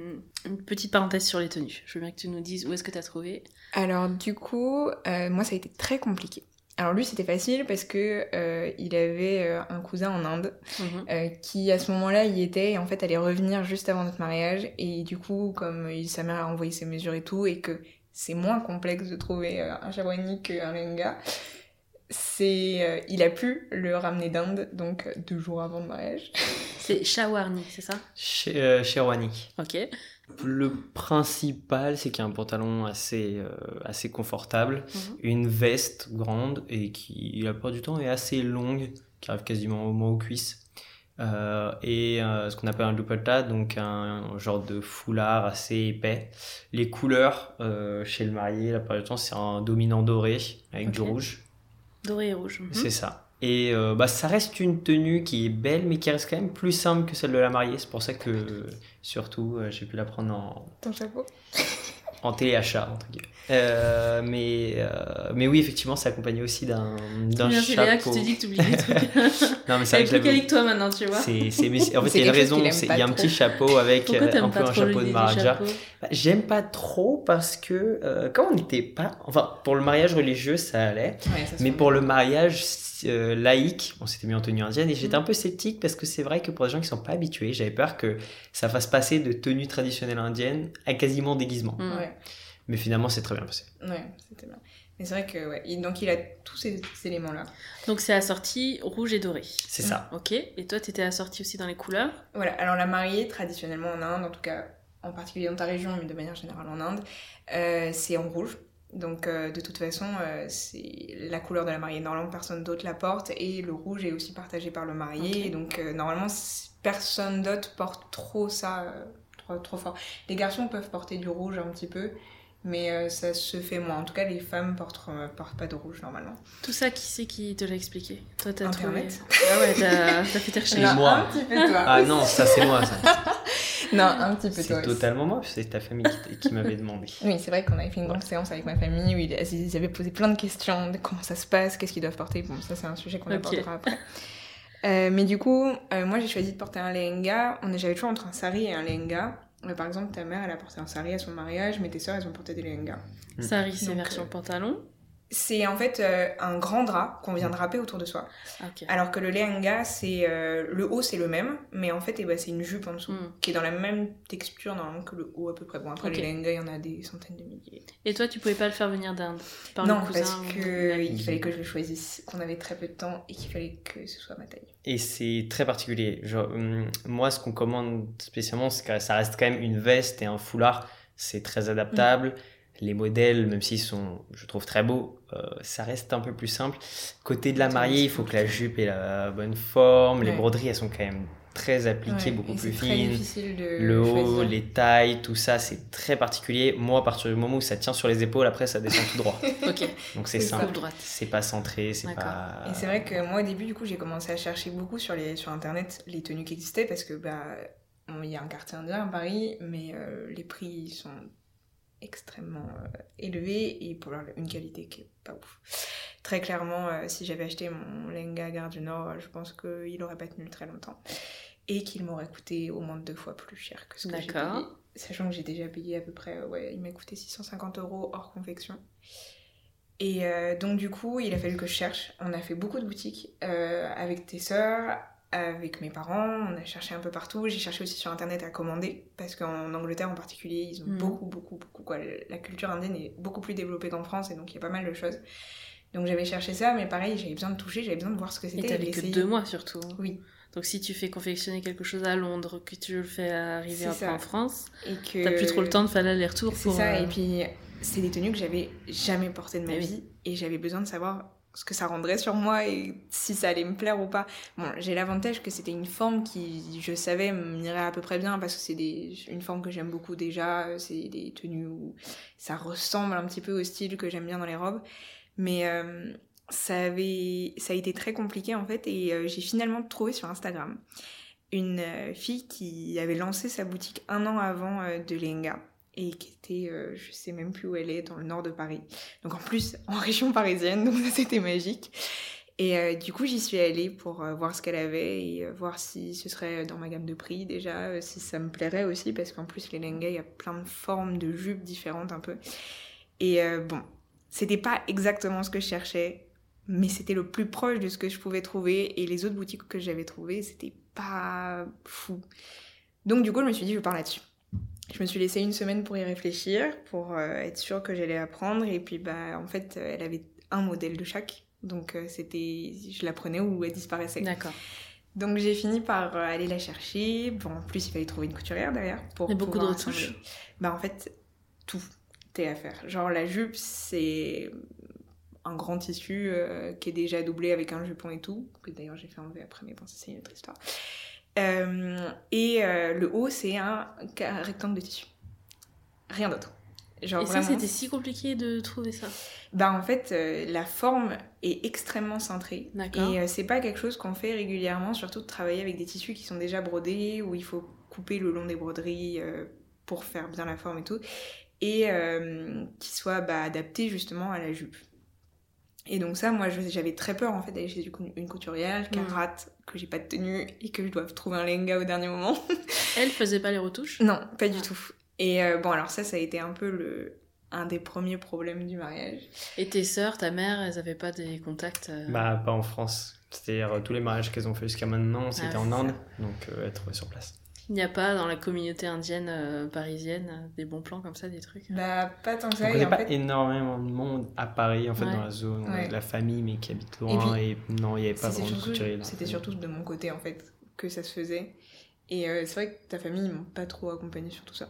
une petite parenthèse sur les tenues. Je veux bien que tu nous dises où est-ce que tu as trouvé. Alors du coup, euh, moi ça a été très compliqué. Alors lui c'était facile parce que euh, il avait euh, un cousin en Inde Mhm. euh, qui à ce moment-là y était et en fait allait revenir juste avant notre mariage et du coup comme sa mère a envoyé ses mesures et tout et que c'est moins complexe de trouver euh, un sherwani qu'un lehenga, c'est euh, il a pu le ramener d'Inde donc euh, deux jours avant le mariage. C'est Shawarni, c'est ça? Chez, euh, Sherwani. Ok. Le principal, c'est qu'il y a un pantalon assez, euh, assez confortable, Mhm. une veste grande et qui, la plupart du temps, est assez longue, qui arrive quasiment au moins aux cuisses. Euh, et euh, ce qu'on appelle un dupatta, donc un, genre de foulard assez épais. Les couleurs euh, chez le marié, la plupart du temps, c'est un dominant doré avec du rouge. Doré et rouge. Mhm. C'est ça. Et bah, ça reste une tenue qui est belle, mais qui reste quand même plus simple que celle de la mariée. C'est pour ça que, surtout, j'ai pu la prendre en, Ton chapeau en téléachat, entre guillemets. Euh, mais, euh, mais oui, effectivement, c'est accompagné aussi d'un d'un Bien, c'est Léa que chapeau. tu t'es dit que tu oublies des trucs. Non, mais c'est vrai que toi maintenant, tu vois. c'est, c'est, mais c'est- en fait, il y a une raison. Il y a un trop. petit chapeau avec euh, un peu un chapeau de chapeaux Bah, J'aime pas trop parce que, euh, comme on n'était pas. Enfin, pour le mariage religieux, ça allait. Ouais, ça se Mais pour le mariage euh, laïque, on s'était mis en tenue indienne et j'étais Mhm. un peu sceptique parce que c'est vrai que pour les gens qui sont pas habitués, j'avais peur que ça fasse passer de tenue traditionnelle indienne à quasiment déguisement. Mhm. Ouais. Mais finalement, c'est très bien passé. Ouais, c'était bien. Mais c'est vrai que, ouais. donc il a tous ces, ces éléments-là. Donc c'est assorti rouge et doré. C'est ça. Ok. Et toi, t'étais assorti aussi dans les couleurs? Voilà, alors la mariée, traditionnellement en Inde, en tout cas en particulier dans ta région, mais de manière générale en Inde, euh, c'est en rouge. Donc euh, de toute façon, euh, c'est la couleur de la mariée. Normalement, personne d'autre la porte et le rouge est aussi partagé par le marié. Donc euh, normalement, personne d'autre porte trop ça, euh, trop, trop fort. Les garçons peuvent porter du rouge un petit peu, mais euh, ça se fait moins. En tout cas, les femmes portent, euh, portent pas de rouge normalement. Tout ça, qui c'est qui te l'a expliqué? Toi, t'as trouvé. Internet. Ah ouais, t'as t'as fait tes C'est recherches. moi. Un petit peu toi. Ah non, ça c'est moi, ça. non, un petit peu toi. C'est totalement moi, c'est ta famille qui, qui m'avait demandé. Oui, c'est vrai qu'on avait fait une grande séance avec ma famille où ils ils avaient posé plein de questions de comment ça se passe, qu'est-ce qu'ils doivent porter. Bon, ça, c'est un sujet qu'on abordera après. Euh, mais du coup, euh, moi, j'ai choisi de porter un lehenga. On est- J'avais le choix entre un sari et un lehenga. Par exemple, ta mère, elle a porté un sari à son mariage, mais tes sœurs, elles ont porté des lehengas. Sari, c'est version euh, pantalon. C'est en fait euh, un grand drap qu'on vient de râper autour de soi. Alors que le lehenga, c'est euh, le haut, c'est le même, mais en fait, eh ben, c'est une jupe en dessous, Hmm. qui est dans la même texture normalement que le haut à peu près. Bon, après, Ok. les lehengas, il y en a des centaines de milliers. Et toi, tu pouvais pas le faire venir d'Inde par non, le cousin parce ou- que il fallait que je le choisisse, qu'on avait très peu de temps et qu'il fallait que ce soit ma taille. Et c'est très particulier. Genre, hum, moi, ce qu'on commande spécialement, c'est que ça reste quand même une veste et un foulard. C'est très adaptable. Les modèles, même s'ils sont, je trouve, très beaux, euh, ça reste un peu plus simple. Côté de la mariée, il faut que la jupe ait la bonne forme. Les broderies, elles sont quand même très appliquées, Ouais, beaucoup plus fines. Le haut, choisir. les tailles, tout ça, c'est très particulier. Moi, à partir du moment où ça tient sur les épaules, après, ça descend tout droit. Ok, Donc c'est simple. C'est pas centré, c'est pas. Et c'est vrai que moi, au début, du coup, j'ai commencé à chercher beaucoup sur, les, sur Internet les tenues qui existaient parce que, bah, il y a un quartier indien à Paris, mais euh, les prix sont extrêmement euh, élevés et pour une qualité qui est pas ouf. Très clairement, euh, si j'avais acheté mon lehenga Gare du Nord, je pense qu'il aurait pas tenu très longtemps et qu'il m'aurait coûté au moins deux fois plus cher que ce que j'ai payé. Sachant que j'ai déjà payé à peu près, euh, ouais, il m'a coûté 650 euros hors confection. Et euh, donc du coup, il a fallu que je cherche. On a fait beaucoup de boutiques euh, avec tes sœurs, avec mes parents. On a cherché un peu partout. J'ai cherché aussi sur internet à commander parce qu'en Angleterre en particulier, ils ont Mhm. beaucoup, beaucoup, beaucoup quoi. La culture indienne est beaucoup plus développée qu'en France et donc il y a pas mal de choses. Donc j'avais cherché ça, mais pareil, j'avais besoin de toucher, j'avais besoin de voir ce que Et c'était. t'avais de que deux mois surtout. Oui. Donc si tu fais confectionner quelque chose à Londres, que tu le fais arriver C'est après en France, Et que t'as plus trop le temps de faire l'aller-retour C'est pour. ça, euh, et puis c'est des tenues que j'avais jamais portées de ma oui. vie et j'avais besoin de savoir ce que ça rendrait sur moi et si ça allait me plaire ou pas. Bon, j'ai l'avantage que c'était une forme qui, je savais, m'irait à peu près bien parce que c'est une forme que j'aime beaucoup déjà. C'est des tenues où ça ressemble un petit peu au style que j'aime bien dans les robes. Mais euh, ça, avait, ça a été très compliqué en fait et euh, j'ai finalement trouvé sur Instagram une euh, fille qui avait lancé sa boutique un an avant de Lenga et qui était, euh, je sais même plus où elle est, dans le nord de Paris. Donc en plus en région parisienne, donc ça c'était magique. Et euh, du coup j'y suis allée pour euh, voir ce qu'elle avait et euh, voir si ce serait dans ma gamme de prix déjà, si ça me plairait aussi parce qu'en plus les lengas il y a plein de formes de jupes différentes un peu. Et bon, c'était pas exactement ce que je cherchais, mais c'était le plus proche de ce que je pouvais trouver et les autres boutiques que j'avais trouvées c'était pas fou. Donc du coup je me suis dit je pars là-dessus. Je me suis laissé une semaine pour y réfléchir, pour euh, être sûre que j'allais apprendre. Et puis, bah, en fait, euh, elle avait un modèle de chaque. Donc, euh, c'était, je la prenais ou elle disparaissait. D'accord. Donc, j'ai fini par aller la chercher. Bon, en plus, il fallait trouver une couturière derrière pour Et beaucoup de retouches. assembler. Bah, en fait, tout est à faire. Genre, la jupe, c'est un grand tissu euh, qui est déjà doublé avec un jupon et tout. Que d'ailleurs, j'ai fait enlever après, mais bon, ça, c'est une autre histoire. Euh, et euh, le haut, c'est un rectangle de tissu. Rien d'autre. Genre Et ça, vraiment, c'était si compliqué de trouver ça? bah en fait, euh, la forme est extrêmement cintrée. Et euh, c'est pas quelque chose qu'on fait régulièrement, surtout de travailler avec des tissus qui sont déjà brodés, où il faut couper le long des broderies euh, pour faire bien la forme et tout, et qui soient bah, adaptés justement à la jupe. Et donc ça, moi, j'avais très peur en fait d'aller chez une couturière, qu'elle Mm. rate, que j'ai pas de tenue et que je doive trouver un lenga au dernier moment. Elle faisait pas les retouches? Non, pas du Ah. tout. Et euh, bon, alors ça, ça a été un peu le un des premiers problèmes du mariage. Et tes sœurs, ta mère, elles avaient pas des contacts euh, Bah, pas en France. C'est-à-dire, euh, tous les mariages qu'elles ont fait jusqu'à maintenant, c'était Ah, en Inde. Donc, euh, elles trouvaient sur place. Il n'y a pas dans la communauté indienne euh, parisienne euh, des bons plans comme ça, des trucs Bah, pas tant que On ça. connaît et en pas fait, énormément de monde à Paris, en fait, Ouais. dans la zone. On a Ouais. de la famille, mais qui habite loin. Et, non, il n'y avait pas vraiment de la c'était surtout de mon côté, en fait, que ça se faisait. Et euh, c'est vrai que ta famille, ils m'ont pas trop accompagné sur tout ça.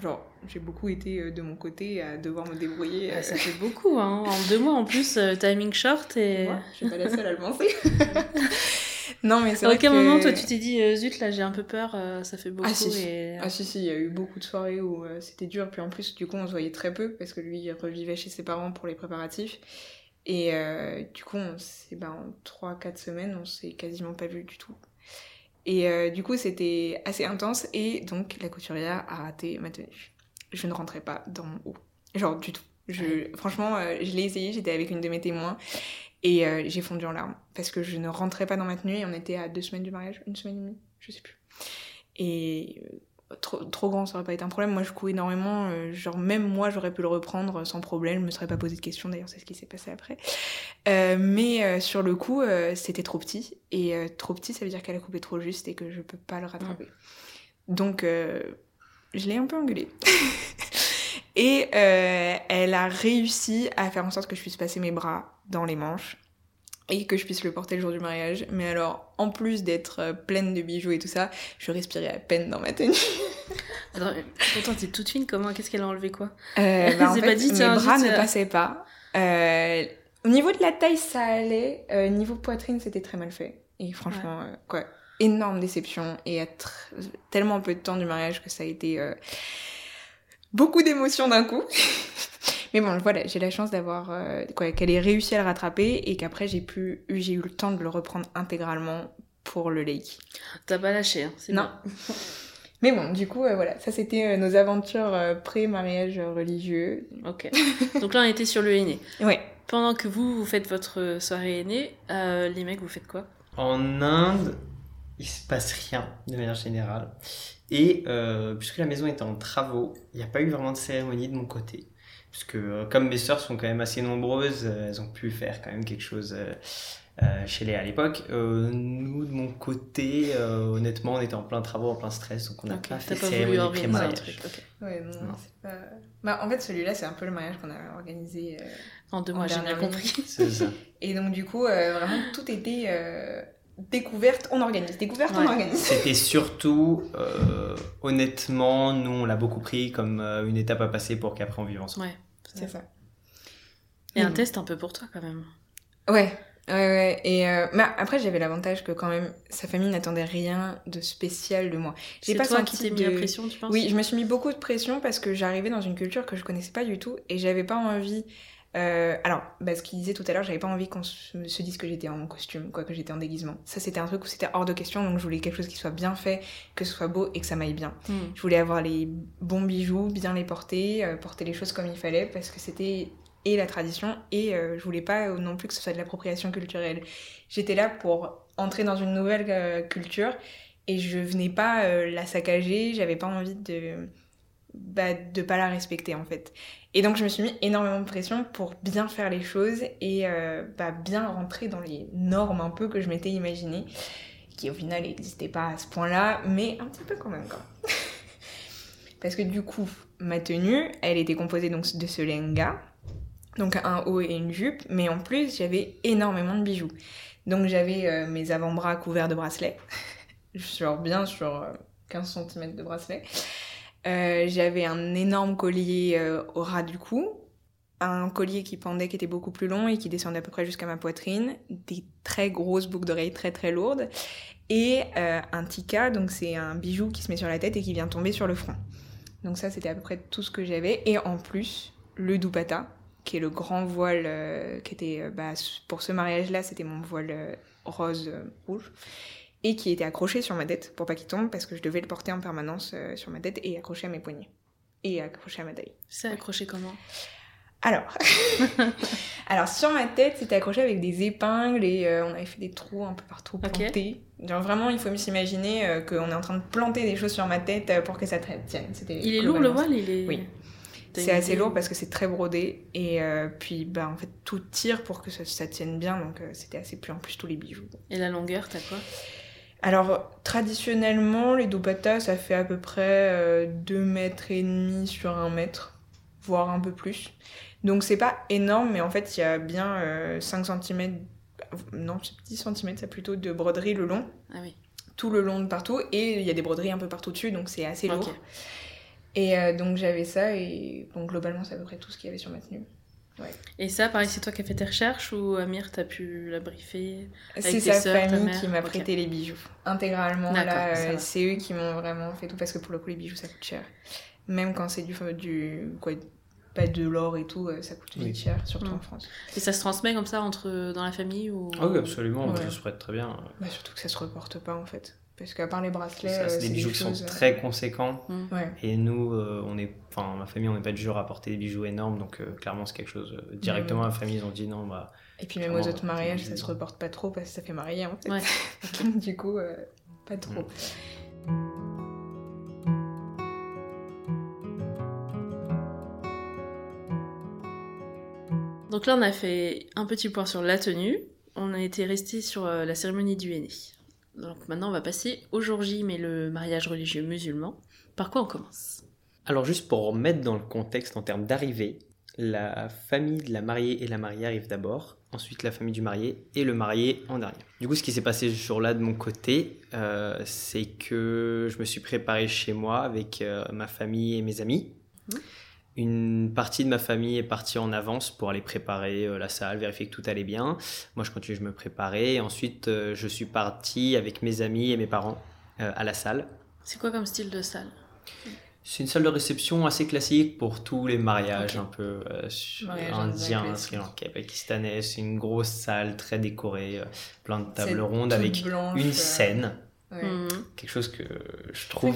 Genre, j'ai beaucoup été euh, de mon côté à devoir me débrouiller. Ah, euh, Ça fait beaucoup, hein. En deux mois en plus, timing short et. Moi, je suis pas la seule à le penser. non, mais c'est À aucun que... moment, toi, tu t'es dit, euh, zut, là, j'ai un peu peur, euh, ça fait beaucoup. Ah, si, si. et... Ah si si, il y a eu beaucoup de soirées où euh, c'était dur, puis en plus du coup on se voyait très peu parce que lui il revivait chez ses parents pour les préparatifs. Et euh, du coup on bah, en 3-4 semaines on s'est quasiment pas vu du tout. Et euh, du coup c'était assez intense et donc la couturière a raté ma tenue. Je ne rentrais pas dans mon haut. Genre du tout. Je, franchement euh, je l'ai essayé, j'étais avec une de mes témoins et euh, j'ai fondu en larmes parce que je ne rentrais pas dans ma tenue et on était à deux semaines du mariage, une semaine et demie, je sais plus. Et euh, trop, trop grand, ça aurait pas été un problème. Moi, je cours énormément. euh, genre, même moi, j'aurais pu le reprendre sans problème. Je me serais pas posé de questions. D'ailleurs, c'est ce qui s'est passé après. Mais sur le coup, c'était trop petit. Et trop petit, ça veut dire qu'elle a coupé trop juste et que je peux pas le rattraper. Donc, je l'ai un peu engueulée. et euh, elle a réussi à faire en sorte que je puisse passer mes bras dans les manches et que je puisse le porter le jour du mariage. Mais alors, en plus d'être euh, pleine de bijoux et tout ça, je respirais à peine dans ma tenue. Attends, pourtant, t'es toute fine, comment Qu'est-ce qu'elle a enlevé quoi? Euh, bah, en fait, pas dit, mes tiens, bras juste, ne euh, passaient pas. Euh, au niveau de la taille, ça allait. Euh, niveau poitrine, c'était très mal fait. Et franchement, quoi, énorme déception. Et à tr- tellement peu de temps du mariage que ça a été beaucoup d'émotions d'un coup. Mais bon, voilà, j'ai la chance d'avoir euh, quoi, qu'elle ait réussi à le rattraper et qu'après j'ai pu, j'ai eu le temps de le reprendre intégralement pour le lake. T'as pas lâché, hein, c'est Non. Mais bon, du coup, euh, voilà, ça c'était euh, nos aventures euh, pré-mariage religieux. Ok. Donc là, on était sur le aîné. Ouais. Pendant que vous, vous faites votre soirée aînée, euh, les mecs, vous faites quoi? En Inde, il se passe rien de manière générale. Et euh, puisque la maison était en travaux, il n'y a pas eu vraiment de cérémonie de mon côté. Puisque euh, comme mes sœurs sont quand même assez nombreuses, euh, elles ont pu faire quand même quelque chose euh, euh, chez les à l'époque. Euh, nous, de mon côté, euh, honnêtement, on était en plein travaux, en plein stress, donc on n'a pas fait de cérémonie organiser un pré-mariage. truc. ok. Ouais, non, Non. c'est pas. Bah, en fait, celui-là, c'est un peu le mariage qu'on a organisé. euh, En deux mois, j'ai bien compris. Et donc, du coup, euh, vraiment, tout était euh, découverte, on organise. Découverte, Ouais. on organise. C'était surtout, euh, honnêtement, nous on l'a beaucoup pris comme euh, une étape à passer pour qu'après on vive ensemble. Ouais. C'est ça. Et un Mm. test un peu pour toi, quand même. Ouais. Ouais, ouais. Et euh, mais après, j'avais l'avantage que quand même, sa famille n'attendait rien de spécial de moi. J'ai C'est pas toi senti qui t'es mis de- la pression, tu penses? Oui, je me suis mis beaucoup de pression parce que j'arrivais dans une culture que je connaissais pas du tout et j'avais pas envie. Euh, alors, bah, ce qu'il disait tout à l'heure, j'avais pas envie qu'on se, se dise que j'étais en costume, quoi, que j'étais en déguisement. Ça, c'était un truc où c'était hors de question, donc je voulais quelque chose qui soit bien fait, que ce soit beau et que ça m'aille bien. Hmm. Je voulais avoir les bons bijoux, bien les porter, euh, porter les choses comme il fallait parce que c'était et la tradition et euh, je voulais pas non plus que ce soit de l'appropriation culturelle. J'étais là pour entrer dans une nouvelle culture et je venais pas la saccager, j'avais pas envie de bah, de pas la respecter en fait. Et donc je me suis mis énormément de pression pour bien faire les choses et euh, bah, bien rentrer dans les normes un peu que je m'étais imaginées, qui au final n'existaient pas à ce point-là, mais un petit peu quand même. Quoi. Parce que du coup, ma tenue, elle était composée donc de ce lenga, donc un haut et une jupe, mais en plus j'avais énormément de bijoux. Donc j'avais euh, mes avant-bras couverts de bracelets, genre bien sur euh, 15 cm de bracelets. Euh, j'avais un énorme collier euh, au ras du cou, un collier qui pendait qui était beaucoup plus long et qui descendait à peu près jusqu'à ma poitrine, des très grosses boucles d'oreilles très très lourdes, et euh, un tika, donc c'est un bijou qui se met sur la tête et qui vient tomber sur le front. Donc ça c'était à peu près tout ce que j'avais, et en plus le dupatta, qui est le grand voile qui était bah, pour ce mariage-là, c'était mon voile rose rouge et qui était accroché sur ma tête pour pas qu'il tombe parce que je devais le porter en permanence euh, sur ma tête et accroché à mes poignets et accroché à ma taille. C'est accroché comment? Alors, alors sur ma tête, c'était accroché avec des épingles et euh, on avait fait des trous un peu partout plantés. Genre vraiment, il faut s'imaginer euh, qu'on est en train de planter des choses sur ma tête euh, pour que ça tienne. Il est lourd le voile il est... Oui. C'est assez lourd parce que c'est très brodé et puis bah en fait tout tire pour que ça, ça tienne bien donc c'était assez plus en plus tous les bijoux. Et la longueur, t'as quoi? Alors, traditionnellement, les dupatta, ça fait à peu près 2 mètres et demi sur 1 mètre, voire un peu plus. Donc, c'est pas énorme, mais en fait, il y a bien 5 cm, non, 10 cm, c'est plutôt de broderie le long. Ah oui. Tout le long de partout. Et il y a des broderies un peu partout dessus, donc c'est assez lourd. Et euh, donc, j'avais ça, et bon, globalement, c'est à peu près tout ce qu'il y avait sur ma tenue. Et ça, pareil, c'est toi qui as fait tes recherches ou Amir, t'as pu la briefer C'est tes sa ta famille mère qui m'a prêté les bijoux. Intégralement, là, euh, c'est eux qui m'ont vraiment fait tout parce que pour le coup, les bijoux ça coûte cher. Même quand c'est du, du. quoi, pas de l'or et tout, euh, ça coûte vite Oui. cher, surtout Mm. en France. Et ça se transmet comme ça entre dans la famille ou? Ah oui, absolument, Ouais. ça se prête très bien. Bah, surtout que ça se reporte pas en fait. Parce qu'à part les bracelets, Ça, euh, c'est des bijoux qui choses, sont très conséquents. Ouais. Et nous, euh, on est, enfin, ma famille, on n'est pas du genre à porter des bijoux énormes, donc euh, clairement, c'est quelque chose. euh, directement, Mm. ma famille, ils ont dit non, bah. Et puis même aux autres euh, mariages, ça se reporte pas trop parce que ça fait marier en fait. Ouais. du coup, euh, pas trop. Mm. Donc là, on a fait un petit point sur la tenue. On a été resté sur euh, la cérémonie du henné. Donc maintenant, on va passer au jour J, mais le mariage religieux musulman. Par quoi on commence? Alors, juste pour remettre dans le contexte en termes d'arrivée, la famille de la mariée et la mariée arrivent d'abord, ensuite la famille du marié et le marié en dernier. Du coup, ce qui s'est passé ce jour-là de mon côté, euh, c'est que je me suis préparé chez moi avec euh, ma famille et mes amis. Mhm. Une partie de ma famille est partie en avance pour aller préparer euh, la salle, vérifier que tout allait bien. Moi, je continue, je me préparais. Ensuite, euh, je suis parti avec mes amis et mes parents à la salle. C'est quoi comme style de salle? C'est une salle de réception assez classique pour tous les mariages, Ok. un peu euh, indiens, indien sri lankais, pakistanais. C'est une grosse salle très décorée, euh, plein de tables rondes avec blanche, une euh, scène. ouais. Mhm. Quelque chose que je trouve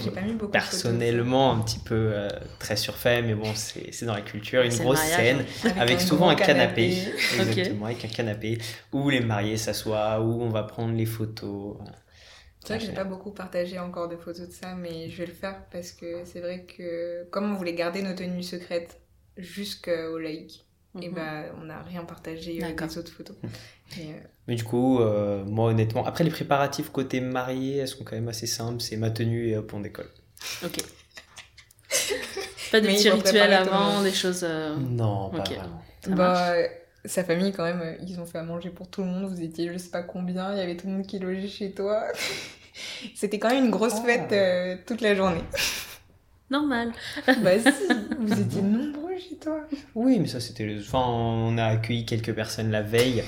personnellement un petit peu euh, très surfait, mais bon, c'est c'est dans la culture. Une grosse scène avec un souvent un canapé, exactement, avec un canapé où les mariés s'assoient, où on va prendre les photos. C'est vrai que j'ai pas beaucoup partagé encore de photos de ça, mais je vais le faire parce que c'est vrai que comme on voulait garder nos tenues secrètes jusqu'au laïc, et Mhm. bah on n'a rien partagé euh, D'accord. des autres photos. Et, euh, Mais du coup, euh, moi honnêtement, après les préparatifs côté marié, elles sont quand même assez simples. C'est ma tenue et hop, on décolle. Ok. Pas de Mais petits rituels avant, des choses. euh, Non, pas ok. vraiment. Ça bah, sa famille quand même, euh, ils ont fait à manger pour tout le monde. Vous étiez je sais pas combien, il y avait tout le monde qui logeait chez toi. C'était quand même une grosse Oh. fête euh, toute la journée. Normal. bah si, vous étiez nombreux chez toi. Oui, mais ça c'était. les- Enfin, on a accueilli quelques personnes la veille.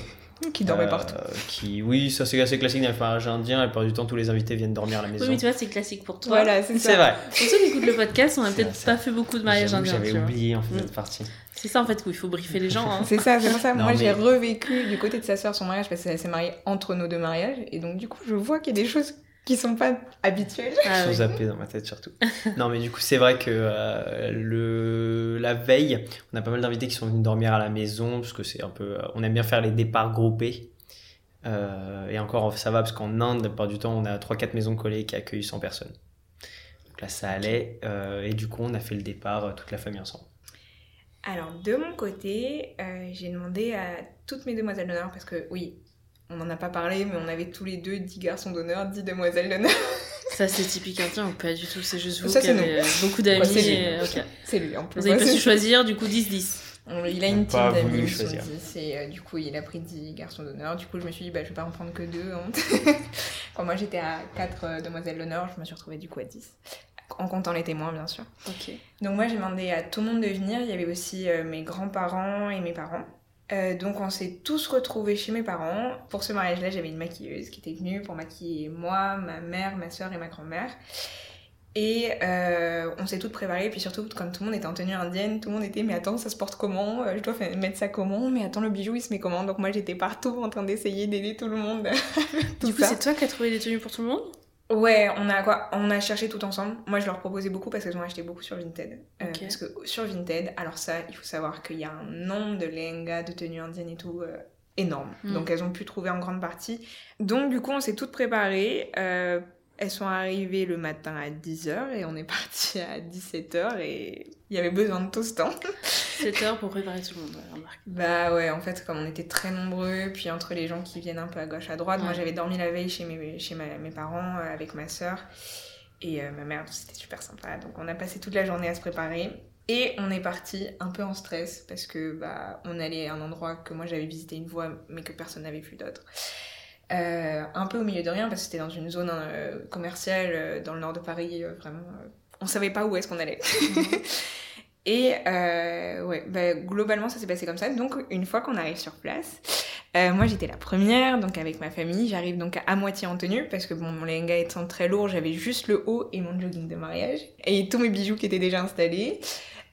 Qui dormaient euh, partout. Qui, oui, ça c'est assez classique dans les mariages indiens. La plupart du temps, tous les invités viennent dormir à la maison. Oui, mais tu vois, c'est classique pour toi. Voilà, c'est ça. c'est vrai. Pour ceux qui écoutent le podcast, on a C'est peut-être pas fait beaucoup de mariages indiens. J'avais oublié en fait Mm. cette partie. C'est ça en fait où il faut briefer les gens. hein. C'est ça, c'est pour ça. Non, Moi, j'ai revécu du côté de sa sœur son mariage parce qu'elle s'est mariée entre nos deux mariages. Et donc, du coup, je vois qu'il y a des choses qui sont pas habituelles. Ah, Sont oui. zappés dans ma tête surtout. non, mais du coup, c'est vrai que euh, le... la veille, on a pas mal d'invités qui sont venus dormir à la maison parce que c'est un peu. euh, On aime bien faire les départs groupés. Euh, et encore, ça va parce qu'en Inde, la plupart du temps, on a 3-4 maisons collées qui accueillent 100 personnes. Donc là, ça allait. euh, et du coup, on a fait le départ, toute la famille ensemble. Alors, de mon côté, euh, j'ai demandé à toutes mes demoiselles d'honneur parce que, oui, on n'en a pas parlé, mais on avait tous les deux 10 garçons d'honneur, 10 demoiselles d'honneur. Ça, c'est typique indien ou pas du tout? C'est juste vous Ça, qui c'est avez euh, beaucoup d'amis. Ouais, c'est lui. et- en plus. Vous avez Ouais, pas su choisir, du coup 10-10. On- Il a une team d'amis, choisir. 10, et euh, du coup, il a pris 10 garçons d'honneur. Du coup, je me suis dit, bah, je vais pas en prendre que deux. hein. Quand moi, j'étais à 4 demoiselles d'honneur, je me suis retrouvée du coup à 10. En comptant les témoins, bien sûr. Ok. Donc moi j'ai demandé à tout le monde de venir, il y avait aussi euh, mes grands-parents et mes parents. Euh, donc on s'est tous retrouvés chez mes parents. Pour ce mariage-là, j'avais une maquilleuse qui était venue pour maquiller moi, ma mère, ma soeur et ma grand-mère. Et euh, on s'est toutes préparées, puis surtout comme tout le monde était en tenue indienne, tout le monde était mais attends ça se porte comment? Je dois mettre ça comment? Mais attends le bijou il se met comment? Donc moi j'étais partout en train d'essayer d'aider tout le monde. tout Du coup, c'est toi qui as trouvé les tenues pour tout le monde? Ouais, on a quoi? On a cherché tout ensemble. Moi, je leur proposais beaucoup parce qu'elles ont acheté beaucoup sur Vinted. Euh. Parce que sur Vinted, alors ça, il faut savoir qu'il y a un nombre de lehengas, de tenues indiennes et tout euh, énorme. Mm. Donc elles ont pu trouver en grande partie. Donc du coup, on s'est toutes préparées. Euh, Elles sont arrivées le matin à 10h et on est parti à 17h et il y avait besoin de tout ce temps. 7 heures pour préparer tout le monde, ouais. Bah ouais, en fait, comme on était très nombreux, puis entre les gens qui viennent un peu à gauche, à droite, moi j'avais dormi la veille chez mes, chez ma- mes parents euh, avec ma sœur et euh, ma mère, donc c'était super sympa. Donc on a passé toute la journée à se préparer et on est parti un peu en stress parce que bah on allait à un endroit que moi j'avais visité une fois mais que personne n'avait vu d'autre. Euh, un peu au milieu de rien parce que c'était dans une zone euh, commerciale euh, dans le nord de Paris, vraiment. on savait pas où est-ce qu'on allait. Et euh, ouais, bah, globalement ça s'est passé comme ça. Donc une fois qu'on arrive sur place, euh, moi j'étais la première, donc avec ma famille, j'arrive donc à moitié en tenue parce que bon mon lehenga étant très lourd, j'avais juste le haut et mon jogging de mariage et tous mes bijoux qui étaient déjà installés.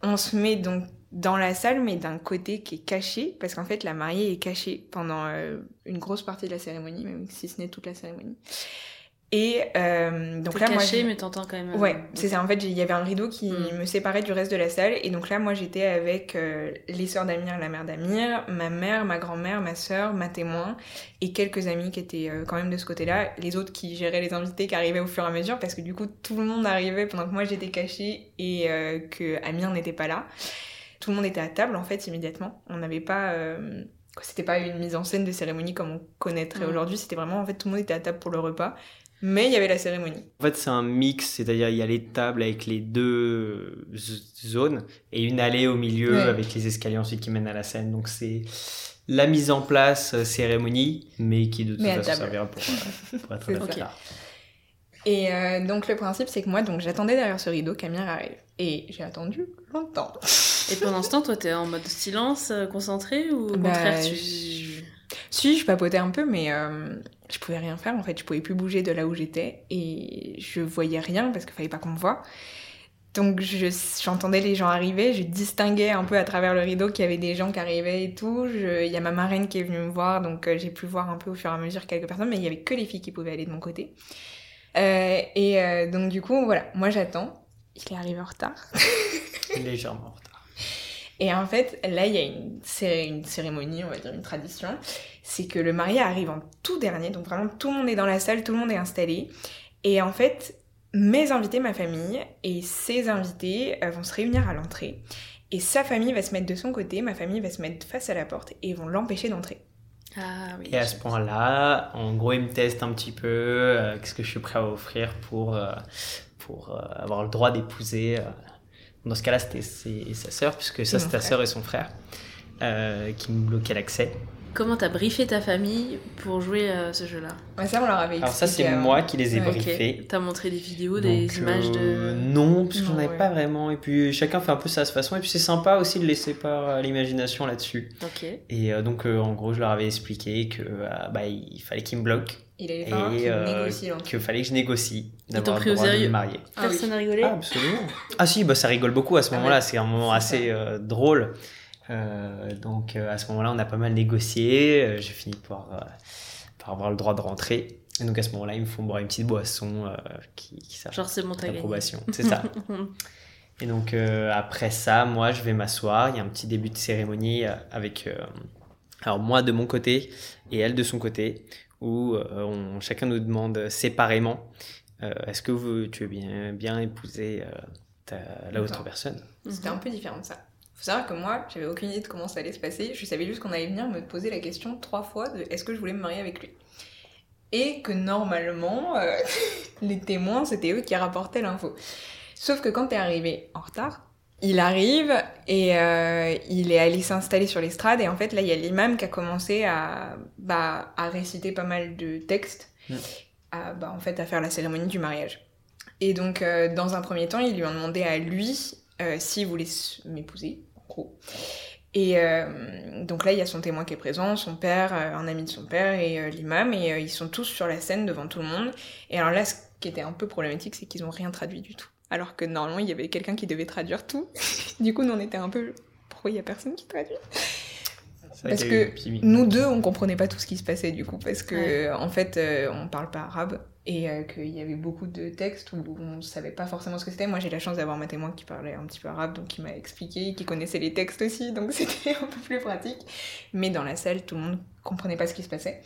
On se met donc dans la salle mais d'un côté qui est caché parce qu'en fait la mariée est cachée pendant euh, une grosse partie de la cérémonie, même si ce n'est toute la cérémonie. Et euh, donc là moi caché, mais t'entends quand même. euh, Ouais, c'est ça. En fait, il y avait un rideau qui Mm. me séparait du reste de la salle. Et donc là, moi, j'étais avec euh, les sœurs d'Amir, la mère d'Amir, ma mère, ma grand-mère, ma sœur, ma témoin, et quelques amis qui étaient quand même de ce côté-là. Les autres qui géraient les invités qui arrivaient au fur et à mesure, parce que du coup, tout le monde arrivait pendant que moi, j'étais cachée et que Amir n'était pas là. Tout le monde était à table, en fait, immédiatement. On n'avait pas... euh, C'était pas une mise en scène de cérémonie comme on connaîtrait Mm. aujourd'hui. C'était vraiment, en fait, tout le monde était à table pour le repas. Mais il y avait la cérémonie. En fait, c'est un mix, c'est-à-dire il y a les tables avec les deux zones et une allée au milieu Ouais. avec les escaliers ensuite qui mènent à la scène. Donc c'est la mise en place euh, cérémonie, mais qui de toute façon servira pour, euh, pour être plus tard. Et euh, donc le principe c'est que moi donc j'attendais derrière ce rideau qu'Amir arrive et j'ai attendu longtemps. Et pendant ce temps, toi, t'es en mode silence, euh, concentré ou au Bah, contraire, tu. je- Si je papotais un peu mais euh, je pouvais rien faire en fait, je pouvais plus bouger de là où j'étais et je voyais rien parce qu'il fallait pas qu'on me voie. Donc je- j'entendais les gens arriver, je distinguais un peu à travers le rideau qu'il y avait des gens qui arrivaient et tout. Il y a ma marraine qui est venue me voir donc euh, j'ai pu voir un peu au fur et à mesure quelques personnes mais il y avait que les filles qui pouvaient aller de mon côté. Euh, et euh, donc du coup voilà, moi j'attends. Il est arrivé en retard. Légèrement en retard. Et en fait, là, il y a une, cé- une cérémonie, on va dire une tradition. C'est que le marié arrive en tout dernier, donc vraiment tout le monde est dans la salle, tout le monde est installé. Et en fait, mes invités, ma famille, et ses invités euh, vont se réunir à l'entrée. Et sa famille va se mettre de son côté, ma famille va se mettre face à la porte et vont l'empêcher d'entrer. Ah oui. Et à ce point-là, en gros, il me teste un petit peu euh, qu'est-ce que je suis prêt à offrir pour, euh, pour euh, avoir le droit d'épouser. Dans ce cas-là, c'était sa sœur, puisque ça, c'est ta sœur et son frère euh, qui me bloquaient l'accès. Comment t'as briefé ta famille pour jouer à ce jeu-là Ouais, ça, on leur avait Alors ça, c'est expliqué moi qui les ai Ouais, briefés. T'as montré des vidéos, des Donc, images euh, de. Non, parce que j'en Non, avais ouais. pas vraiment. Et puis chacun fait un peu ça à sa façon. Et puis c'est sympa aussi de laisser par à l'imagination là-dessus. Ok. Et euh, donc euh, en gros, je leur avais expliqué que euh, bah, il fallait qu'ils me bloquent Il allait falloir qu'il euh, négocie qu'il fallait que je négocie d'avoir pris le au droit de sérieux me marier. Ah oui. Personne n'a rigolé Ah, absolument. Ah si, bah, ça rigole beaucoup à ce Ah moment-là. ouais. C'est un moment assez euh, drôle. Euh, donc euh, à ce moment-là, on a pas mal négocié. Euh, J'ai fini par, par avoir le droit de rentrer. Et donc à ce moment-là, ils me font boire une petite boisson qui, qui sert gagné. d'approbation. C'est ça. Et donc après ça, moi, je vais m'asseoir. Il y a un petit début de cérémonie avec alors moi de mon côté et elle de son côté, où on, chacun nous demande séparément est-ce que vous, tu veux bien, bien épouser la autre personne? C'était un peu différent de ça. Faut savoir que moi, j'avais aucune idée de comment ça allait se passer. Je savais juste qu'on allait venir me poser la question trois fois de est-ce que je voulais me marier avec lui. Et que normalement, euh, les témoins, c'était eux qui rapportaient l'info. Sauf que quand t'es arrivé en retard, il arrive et euh, il est allé s'installer sur l'estrade. Et en fait, là, il y a l'imam qui a commencé à, bah, à réciter pas mal de textes, Mm. à, bah, en fait, à faire la cérémonie du mariage. Et donc, euh, dans un premier temps, ils lui ont demandé à lui s'il voulait m'épouser, gros. Et euh, donc là, il y a son témoin qui est présent, son père, euh, un ami de son père et euh, l'imam, et euh, ils sont tous sur la scène devant tout le monde. Et alors là, ce qui était un peu problématique, c'est qu'ils ont rien traduit du tout. Alors que normalement, il y avait quelqu'un qui devait traduire tout. du coup, nous, on était un peu... Pourquoi il y a personne qui traduit? Parce que. Nous deux, on comprenait pas tout ce qui se passait du coup, parce que Ouais. en fait, euh, on parle pas arabe et euh, qu'il y avait beaucoup de textes où on savait pas forcément ce que c'était. Moi, j'ai la chance d'avoir ma témoin qui parlait un petit peu arabe, donc qui m'a expliqué, qui connaissait les textes aussi, donc c'était un peu plus pratique. Mais dans la salle, tout le monde comprenait pas ce qui se passait.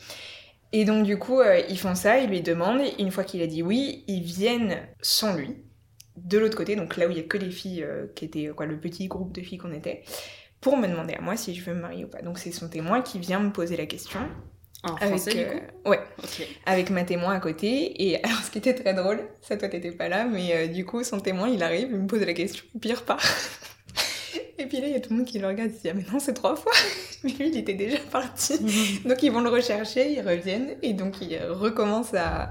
Et donc du coup, euh, ils font ça, ils lui demandent, et une fois qu'il a dit oui, ils viennent sans lui, de l'autre côté, donc là où il y a que les filles euh, qui étaient, quoi, le petit groupe de filles qu'on était, pour me demander à moi si je veux me marier ou pas. Donc c'est son témoin qui vient me poser la question. En Avec, du euh, coup? ouais, avec ma témoin à côté. Et alors, ce qui était très drôle, ça, toi, t'étais pas là, mais euh, du coup, son témoin, il arrive, il me pose la question, et puis il repart. et puis là, il y a tout le monde qui le regarde, il se dit, ah, mais non, c'est trois fois. mais lui, il était déjà parti. donc, ils vont le rechercher, ils reviennent, et donc, il recommence à,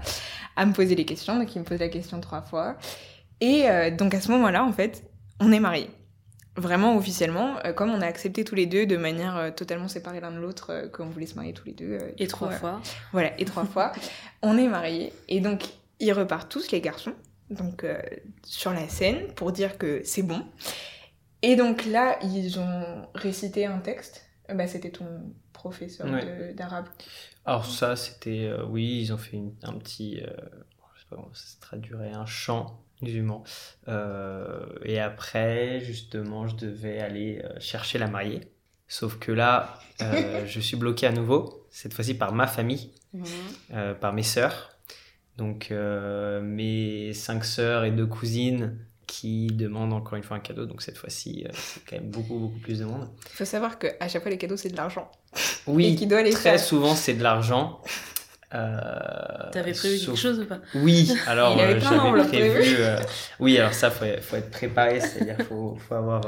à me poser les questions. Donc, il me pose la question trois fois. Et euh, donc, à ce moment-là, en fait, on est mariés. Vraiment officiellement, euh, comme on a accepté tous les deux de manière euh, totalement séparée l'un de l'autre euh, qu'on voulait se marier tous les deux. euh, Et trois coup, euh, fois. voilà, et trois fois. On est mariés. Et donc, ils repartent tous, les garçons, donc euh, sur la scène, pour dire que c'est bon. Et donc là, ils ont récité un texte. Euh, Bah, c'était ton professeur Ouais. d'arabe. Alors ça, c'était... euh, oui, ils ont fait une- un petit... euh, je sais pas comment ça se traduirait, un chant musulman. Euh, et après, justement, je devais aller euh, chercher la mariée. Sauf que là, euh, je suis bloqué à nouveau, cette fois-ci par ma famille, Mhm. euh, par mes sœurs. Donc mes cinq sœurs et deux cousines qui demandent encore une fois un cadeau. Donc cette fois-ci, c'est quand même beaucoup, beaucoup plus de monde. Il faut savoir qu'à chaque fois, les cadeaux, c'est de l'argent. et Oui, qu'il doit les très faire. souvent, c'est de l'argent. Euh, T'avais prévu sauf- quelque chose ou pas? Oui, alors euh, j'avais prévu. euh, oui, alors ça, faut, faut être préparé, c'est-à-dire faut, faut avoir.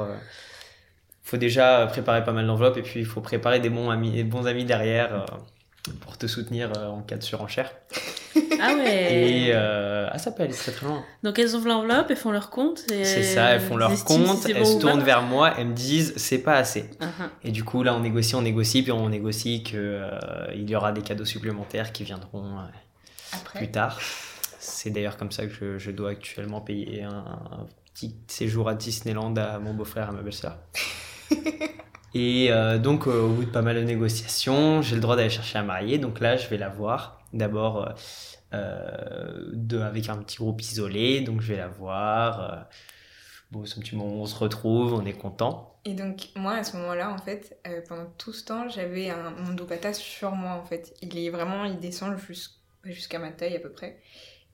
faut déjà préparer pas mal d'enveloppes et puis il faut préparer des bons amis, des bons amis derrière pour te soutenir en cas de surenchère. Ah ouais Et euh, ah, ça peut aller très très loin. Donc elles ouvrent l'enveloppe, elles font leur compte. et C'est ça, elles font leur compte, elles bon se ou tournent vers moi, elles me disent c'est pas assez. Uh-huh. Et du coup, là, on négocie, on négocie, puis on négocie que euh, il y aura des cadeaux supplémentaires qui viendront euh, Après. plus tard. C'est d'ailleurs comme ça que je, je dois actuellement payer un, un petit séjour à Disneyland à mon beau-frère et à ma belle-sœur. et euh, donc, euh, au bout de pas mal de négociations, j'ai le droit d'aller chercher à marier. Donc là, je vais la voir. D'abord, euh, euh, de- avec un petit groupe isolé. Donc, je vais la voir. euh, bon, c'est un petit moment où on se retrouve, on est content. Et donc, moi, à ce moment-là, en fait, euh, pendant tout ce temps, j'avais un, mon dopata sur moi, en fait. Il est vraiment, il descend jus- jusqu'à ma taille, à peu près.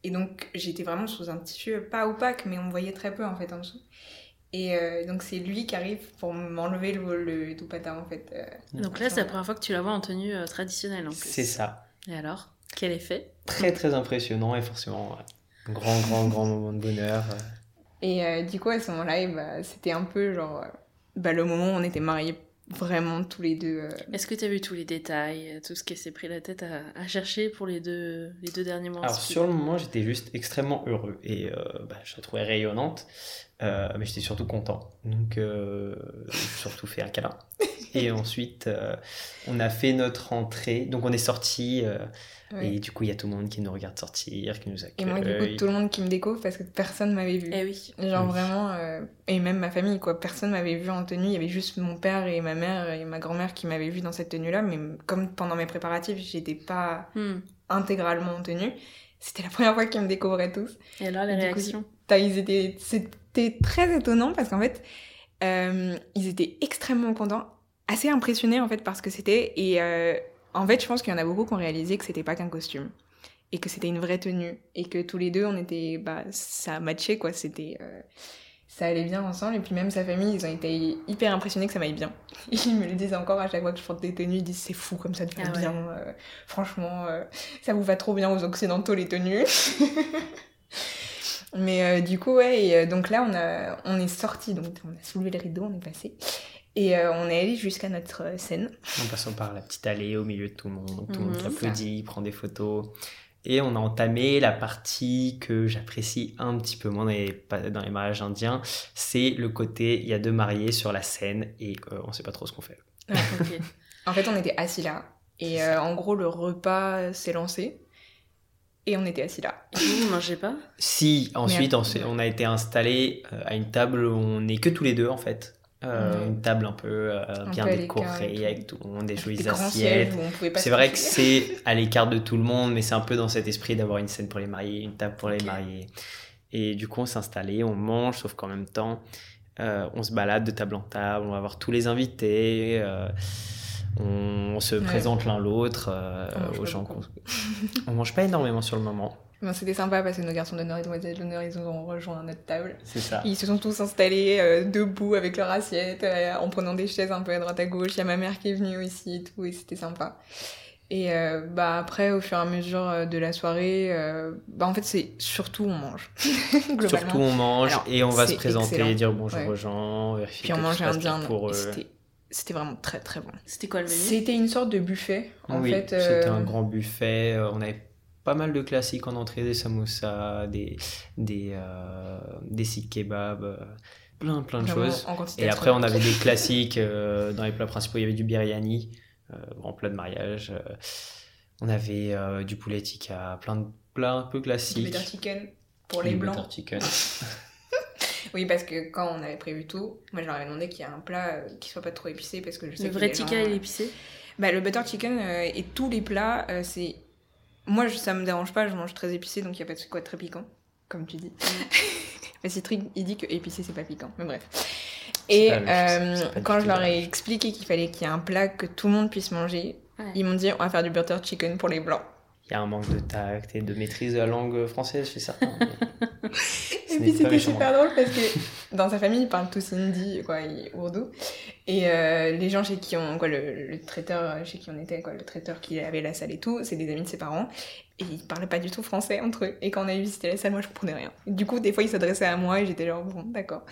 Et donc, j'étais vraiment sous un tissu, pas opaque, mais on voyait très peu, en fait, en dessous. Et euh, donc, c'est lui qui arrive pour m'enlever le, le dopata, en fait. euh. Donc là, c'est la première fois que tu la vois en tenue euh, traditionnelle en plus. C'est ça. Et alors? Quel effet? Très, très impressionnant et forcément, ouais, un grand, grand, grand moment de bonheur. Et euh, du coup, à ce moment-là, eh bah, c'était un peu genre... euh, bah, le moment où on était mariés vraiment tous les deux. euh, Est-ce que tu as vu tous les détails, tout ce qu'elle s'est pris la tête à, à chercher pour les deux, les deux derniers mois Alors sur le moment, j'étais juste extrêmement heureux et euh, bah, je la trouvais rayonnante, euh, mais j'étais surtout content. Donc euh, j'ai surtout fait un câlin. Et ensuite, euh, on a fait notre entrée. Donc on est sorti ouais. et du coup, il y a tout le monde qui nous regarde sortir, qui nous Et accueille. moi, du coup, tout le monde qui me découvre parce que personne m'avait vu. Eh oui. Genre Oui. vraiment, euh, et même ma famille, quoi. Personne m'avait vu en tenue. Il y avait juste mon père et ma mère et ma grand-mère qui m'avaient vu dans cette tenue-là. Mais comme pendant mes préparatifs, j'étais pas Hmm. intégralement en tenue, c'était la première fois qu'ils me découvraient tous. Et alors, les réactions Ils étaient, c'était très étonnant parce qu'en fait, euh, ils étaient extrêmement contents, assez impressionnés en fait par ce que c'était. Et euh, en fait, je pense qu'il y en a beaucoup qui ont réalisé que c'était pas qu'un costume et que c'était une vraie tenue et que tous les deux, on était, bah, ça matchait quoi. C'était, euh, ça allait bien ensemble. Et puis même sa famille, ils ont été hyper impressionnés que ça m'aille bien. Ils me le disent encore à chaque fois que je porte des tenues. Ils disent c'est fou comme ça te va Ah ouais. bien. euh, franchement, euh, ça vous va trop bien aux occidentaux les tenues. Mais euh, du coup, ouais, et, euh, donc là, on, a, on est sorti, donc on a soulevé le rideau, on est passé. Et euh, on est allé jusqu'à notre euh, scène. En passant par la petite allée au milieu de tout le monde, donc tout le monde Mhm. applaudit, prend des photos. Et on a entamé la partie que j'apprécie un petit peu moins dans les, dans les mariages indiens. C'est le côté, il y a deux mariés sur la scène et euh, on sait pas trop ce qu'on fait. En fait, on était assis là. Et euh, en gros, le repas s'est lancé. Et on était assis là. Et vous, vous mangez pas? Si, ensuite, on, on a été installé à une table où on n'est que tous les deux en fait. Euh. Une table un peu euh, bien peu décorée, avec tout le monde, des jolies assiettes. on C'est vrai que c'est à l'écart de tout le monde, mais c'est un peu dans cet esprit d'avoir une scène pour les mariés, une table pour les mariés. Et du coup, on s'est installé, on mange, sauf qu'en même temps, euh, on se balade de table en table, on va voir tous les invités. on se Ouais. présente l'un l'autre On aux gens. qu'on- on mange pas énormément sur le moment. Bon, C'était sympa parce que nos garçons d'honneur et demoiselles d'honneur, ils nous ont rejoint à notre table. C'est ça. Ils se sont tous installés euh, debout avec leur assiette, euh, en prenant des chaises un peu à droite à gauche. Il y a ma mère qui est venue aussi et tout, et c'était sympa. Et euh, bah après, au fur et à mesure de la soirée, euh, bah en fait, c'est surtout on mange. Globalement. Surtout on mange Alors, et on va se présenter, excellent. dire bonjour Ouais. aux gens, vérifier Puis on mangeait indien. pour. C'était vraiment très très bon. C'était quoi le menu? C'était une sorte de buffet, en oui, fait. c'était euh, un grand buffet. On avait pas mal de classiques en entrée, des samosas, des, des, euh, des sikh kebabs, euh, plein plein de vraiment choses. Et après, on avait des classiques euh, dans les plats principaux. Il y avait du biryani, euh, grand plat de mariage. euh, on avait euh, du poulet tikka, plein de plats un peu Du classiques. butter chicken pour les Du blancs. butter chicken. Oui, parce que quand on avait prévu tout, moi je leur avais demandé qu'il y ait un plat euh, qui soit pas trop épicé parce que je sais Le vrai tikka, gens- il est épicé? Bah, le butter chicken euh, et tous les plats, euh, c'est. Moi, je- ça me dérange pas, je mange très épicé donc il y a pas de quoi de très piquant, comme tu dis. Mais Citrig, il dit que épicé c'est pas piquant, mais bref. Et euh, quand je leur ai expliqué qu'il fallait qu'il y ait un plat que tout le monde puisse manger, Ouais. ils m'ont dit on va faire du butter chicken pour les blancs. Il y a un manque de tact et de maîtrise de la langue française chez certains. mais Et puis c'était super drôle parce que dans sa famille, ils parlent tous hindi, quoi, et ourdou. Et euh, les gens chez qui on, quoi, le, le traiteur chez qui on était, quoi, le traiteur qui avait la salle et tout, c'est des amis de ses parents. Et ils parlaient pas du tout français entre eux. Et quand on a visité la salle, moi je comprenais rien. Du coup, des fois, ils s'adressaient à moi et j'étais genre, bon, d'accord.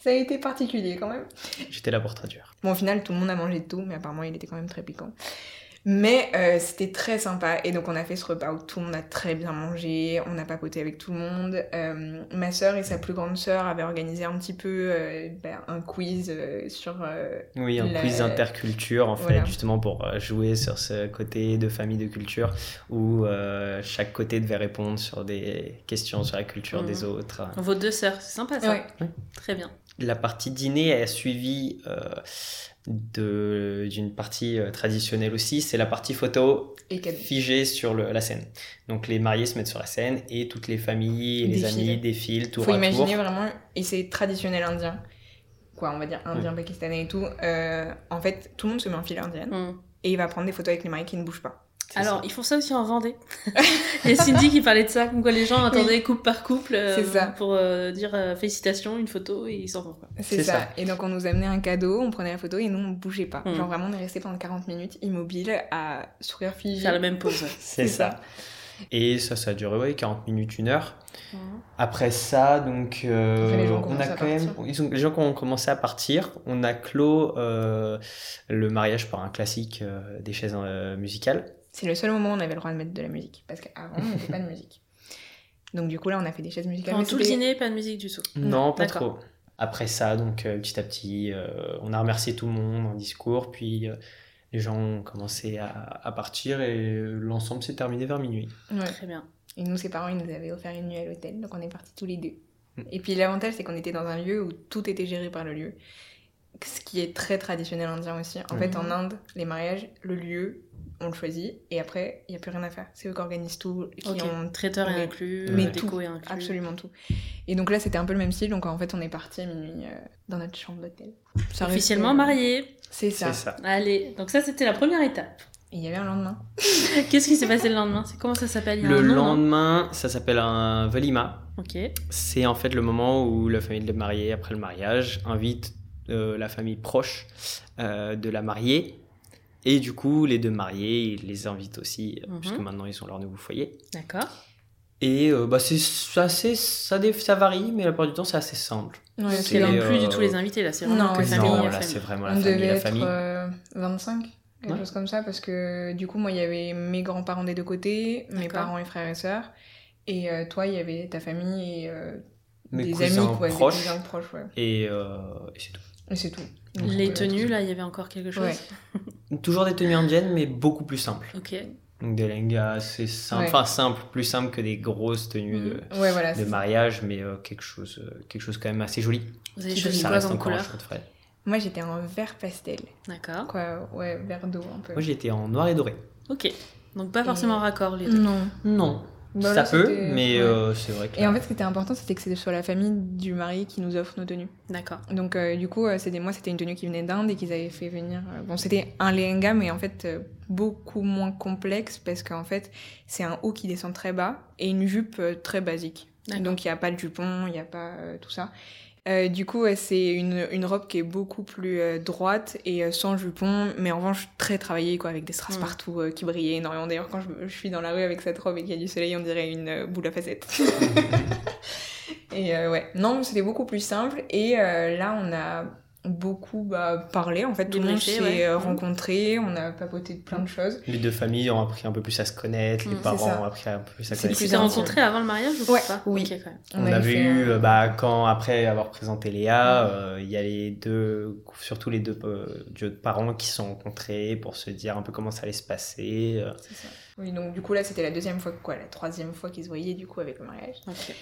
Ça a été particulier quand même. J'étais là pour traduire. Bon, au final, tout le monde a mangé de tout, mais apparemment, il était quand même très piquant. Mais euh, c'était très sympa. Et donc, on a fait ce repas où tout le monde a très bien mangé. On a papoté avec tout le monde. Euh, ma sœur et sa plus grande sœur avaient organisé un petit peu euh, ben, un quiz euh, sur. euh, Oui, un La- quiz interculture, en fait, Voilà. justement pour jouer sur ce côté de famille de culture où euh, chaque côté devait répondre sur des questions sur la culture Mhm. des autres. Vos deux sœurs, c'est sympa ça. Ouais. Très bien. La partie dîner a suivi euh, d'une partie euh, traditionnelle aussi, c'est la partie photo figée sur le- la scène. Donc les mariés se mettent sur la scène et toutes les familles et les Défilent. amis défilent tour Faut à imaginer tour. vraiment. Et c'est traditionnel indien. Quoi, on va dire indien, pakistanais et tout. Euh, en fait, tout le monde se met en file indienne. Hmm. Et il va prendre des photos avec les mariés qui ne bougent pas. Alors, ça. ils font ça aussi en Vendée. Il y a Cindy qui parlait de ça, comme quoi les gens attendaient couple par couple euh, C'est ça. pour euh, dire euh, félicitations, une photo et ils s'en vont. quoi. C'est ça. ça. Et donc on nous amenait un cadeau, on prenait la photo et nous on bougeait pas. Mm. Genre vraiment on est resté pendant 40 minutes immobile à sourire figé. Faire la même pause. ouais. C'est ça. Et ça, ça a duré ouais, 40 minutes, une heure. Après ça, donc, euh, on a quand même, ils ont, les gens qui ont commencé à partir, on a clos euh, le mariage par un classique euh, des chaises euh, musicales. C'est le seul moment où on avait le droit de mettre de la musique parce qu'avant on n'avait pas de musique. Donc du coup là on a fait des chaises musicales. Pendant tout le dîner, pas de musique du tout. Non, pas trop. Après ça, donc euh, petit à petit, euh, on a remercié tout le monde en discours, puis euh, les gens ont commencé à, à partir et l'ensemble s'est terminé vers minuit. Ouais. Très bien. Et nous ses parents ils nous avaient offert une nuit à l'hôtel donc on est partis tous les deux. Mm. Et puis l'avantage c'est qu'on était dans un lieu où tout était géré par le lieu. Ce qui est très traditionnel indien aussi. En Mhm. fait en Inde les mariages le lieu on le choisit et après il y a plus rien à faire. C'est eux qui organisent tout, qui Ok. ont Traiteur est inclus, Mais euh, déco tout, est inclus. Absolument tout. Et donc là, c'était un peu le même style. Donc en fait, on est parti à minuit euh, dans notre chambre d'hôtel. Officiellement marié. C'est ça. C'est ça. Allez, donc ça c'était la première étape. Et il y avait un lendemain. Qu'est-ce qui s'est passé le lendemain? C'est comment ça s'appelle? Le nom, non lendemain, ça s'appelle un velima. Ok. C'est en fait le moment où la famille de mariée, après le mariage, invite euh, la famille proche euh, de la mariée. Et du coup, les deux mariés, ils les invitent aussi, euh, Mhm. puisque maintenant ils ont leur nouveau foyer. D'accord. Et euh, bah, c'est assez, ça, dé- ça varie, mais la plupart du temps, c'est assez simple. Ouais, n'y a plus euh, du tout les invités là, c'est vraiment non, que famille. non, euh, là, c'est vraiment la on famille, devait la famille. euh, 25, quelque Ouais. chose comme ça. Parce que du coup, moi, il y avait mes grands-parents des deux côtés, mes parents et frères et sœurs. Et euh, toi, il y avait ta famille et euh, Mes des cousins amis, quoi. des proches. cousins proches, ouais. Et, euh, et c'est tout. Et c'est tout. Donc, Les tenues là, il y avait encore quelque chose. Ouais. Toujours des tenues indiennes, mais beaucoup plus simples. Ok. Donc des lengas, c'est simple, Ouais. enfin simple, plus simple que des grosses tenues Mhm. de, Ouais, voilà. de c'est ça. mariage, mais euh, quelque, chose, euh, quelque chose quand même assez joli. Vous avez Ça choisi quoi reste comme couleur frais. Moi, j'étais en vert pastel. D'accord. Quoi, ouais, vert d'eau un peu. Moi j'étais en noir et doré. Ok. Donc pas forcément Et- raccord les deux. Non. Non. Bah, ça là, peut, c'était- mais ouais. euh, c'est vrai que. Et en fait, ce qui était important, c'était que ce soit la famille du mari qui nous offre nos tenues. D'accord. Donc, euh, du coup, euh, c'était moi, c'était une tenue qui venait d'Inde et qu'ils avaient fait venir. euh, bon, c'était un lehenga, mais en fait, euh, beaucoup moins complexe parce qu'en fait, c'est un haut qui descend très bas et une jupe euh, très basique. D'accord. Donc, il n'y a pas de jupon, il n'y a pas euh, tout ça. Euh, du coup, c'est une, une robe qui est beaucoup plus euh, droite et euh, sans jupon, mais en revanche très travaillée, quoi, avec des strass Mm. partout qui brillaient énormément. D'ailleurs, quand je, je suis dans la rue avec cette robe et qu'il y a du soleil, on dirait une boule à facettes. et ouais, non, c'était beaucoup plus simple. Et là, on a beaucoup bah, parlé, en fait, tout le monde s'est ouais. euh, Mm. rencontré, on a papoté de plein de choses. Les deux familles ont appris un peu plus à se connaître, les Mm, parents ont appris un peu plus à C'est Tu connaître. plus t'es rencontrés avant le mariage ou Ouais, pas oui. Ok, quand même. On, avait eu, un- euh, bah, quand après avoir présenté Léa, euh, il y a les deux, surtout les deux euh, deux parents qui se sont rencontrés pour se dire un peu comment ça allait se passer. euh. C'est ça. Oui, donc du coup, là, c'était la deuxième fois, quoi, la troisième fois qu'ils se voyaient, du coup, avec le mariage. Ok.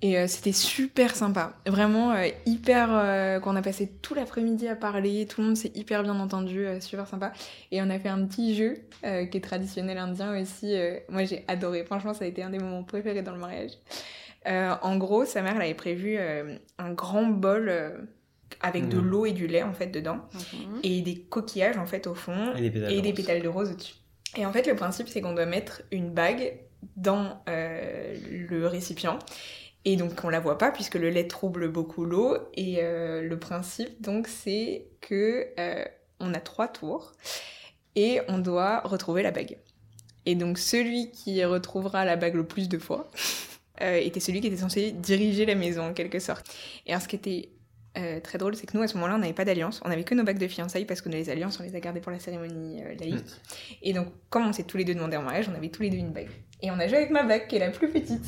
Et euh, c'était super sympa. Vraiment euh, hyper. euh, qu'on a passé tout l'après-midi à parler, tout le monde s'est hyper bien entendu, euh, super sympa. Et on a fait un petit jeu euh, qui est traditionnel indien aussi. euh, moi j'ai adoré. Franchement, ça a été un des moments préférés dans le mariage. Euh, en gros, sa mère elle avait prévu euh, un grand bol euh, avec de Mhm. l'eau et du lait en fait dedans. Mhm. Et des coquillages en fait au fond Et des pétales. et de des rose. pétales de rose au-dessus. Et en fait, le principe, c'est qu'on doit mettre une bague dans euh, le récipient. Et donc, on la voit pas puisque le lait trouble beaucoup l'eau. Et euh, le principe, donc, c'est que euh, on a trois tours et on doit retrouver la bague. Et donc, celui qui retrouvera la bague le plus de fois euh, était celui qui était censé diriger la maison en quelque sorte. Et alors, ce qui était euh, très drôle, c'est que nous, à ce moment-là, on n'avait pas d'alliance. On avait que nos bagues de fiançailles parce que les alliances, on les a gardées pour la cérémonie euh, laïque. Et donc, comme on s'est tous les deux demandé en mariage, on avait tous les deux une bague. Et on a joué avec ma bague, qui est la plus petite.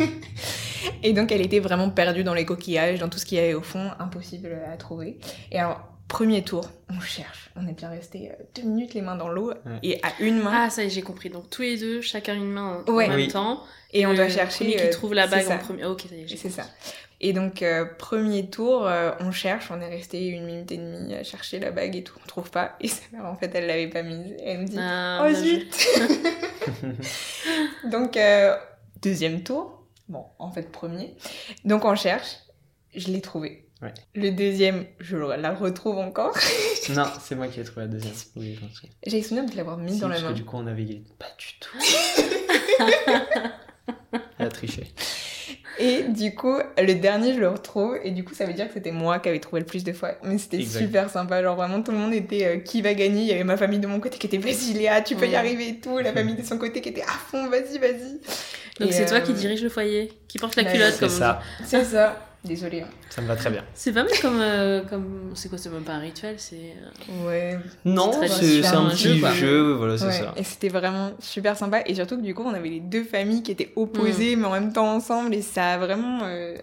Oui. Et donc, elle était vraiment perdue dans les coquillages, dans tout ce qu'il y avait au fond, impossible à trouver. Et alors, premier tour, on cherche. On est bien resté euh, deux minutes les mains dans l'eau et à une main. Ah, ça y est, j'ai compris. Donc tous les deux, chacun une main en Ouais. même Oui. temps. et on doit chercher. premier qui euh, trouve la bague en premier. Ok, ça y est, j'ai C'est ça. Et donc, euh, premier tour, euh, on cherche, on est resté une minute et demie à chercher la bague et tout, on trouve pas. Et sa mère, en fait, elle l'avait pas mise. Et elle me dit Ah, Oh zut Donc, euh, deuxième tour. Bon, en fait, premier. Donc, on cherche. Je l'ai trouvé. Ouais. Le deuxième, je la retrouve encore. non, c'est moi qui ai trouvé la deuxième. Oui. J'ai souvenir de l'avoir mise Si, dans la parce que main. du coup, on avait. Pas du tout. Elle a triché. Et du coup, le dernier, je le retrouve. Et du coup, ça veut dire que c'était moi qui avais trouvé le plus de fois. Mais c'était super sympa. Genre, vraiment, tout le monde était euh, qui va gagner? Il y avait ma famille de mon côté qui était vas-y, Léa, tu peux y arriver et tout. La famille de son côté qui était à fond, vas-y, vas-y. Donc Et, c'est toi euh, qui dirige le foyer, qui porte la culotte, C'est comme ça. C'est ça. Désolée. hein. Ça me va très bien. C'est pas mal comme. euh, comme... C'est quoi, c'est même pas un rituel, c'est. euh, Ouais. Non, c'est un un petit jeu, jeu, voilà, c'est Ouais, ça. Et c'était vraiment super sympa. Et surtout que du coup, on avait les deux familles qui étaient opposées, mais en même temps ensemble. Et ça a vraiment euh,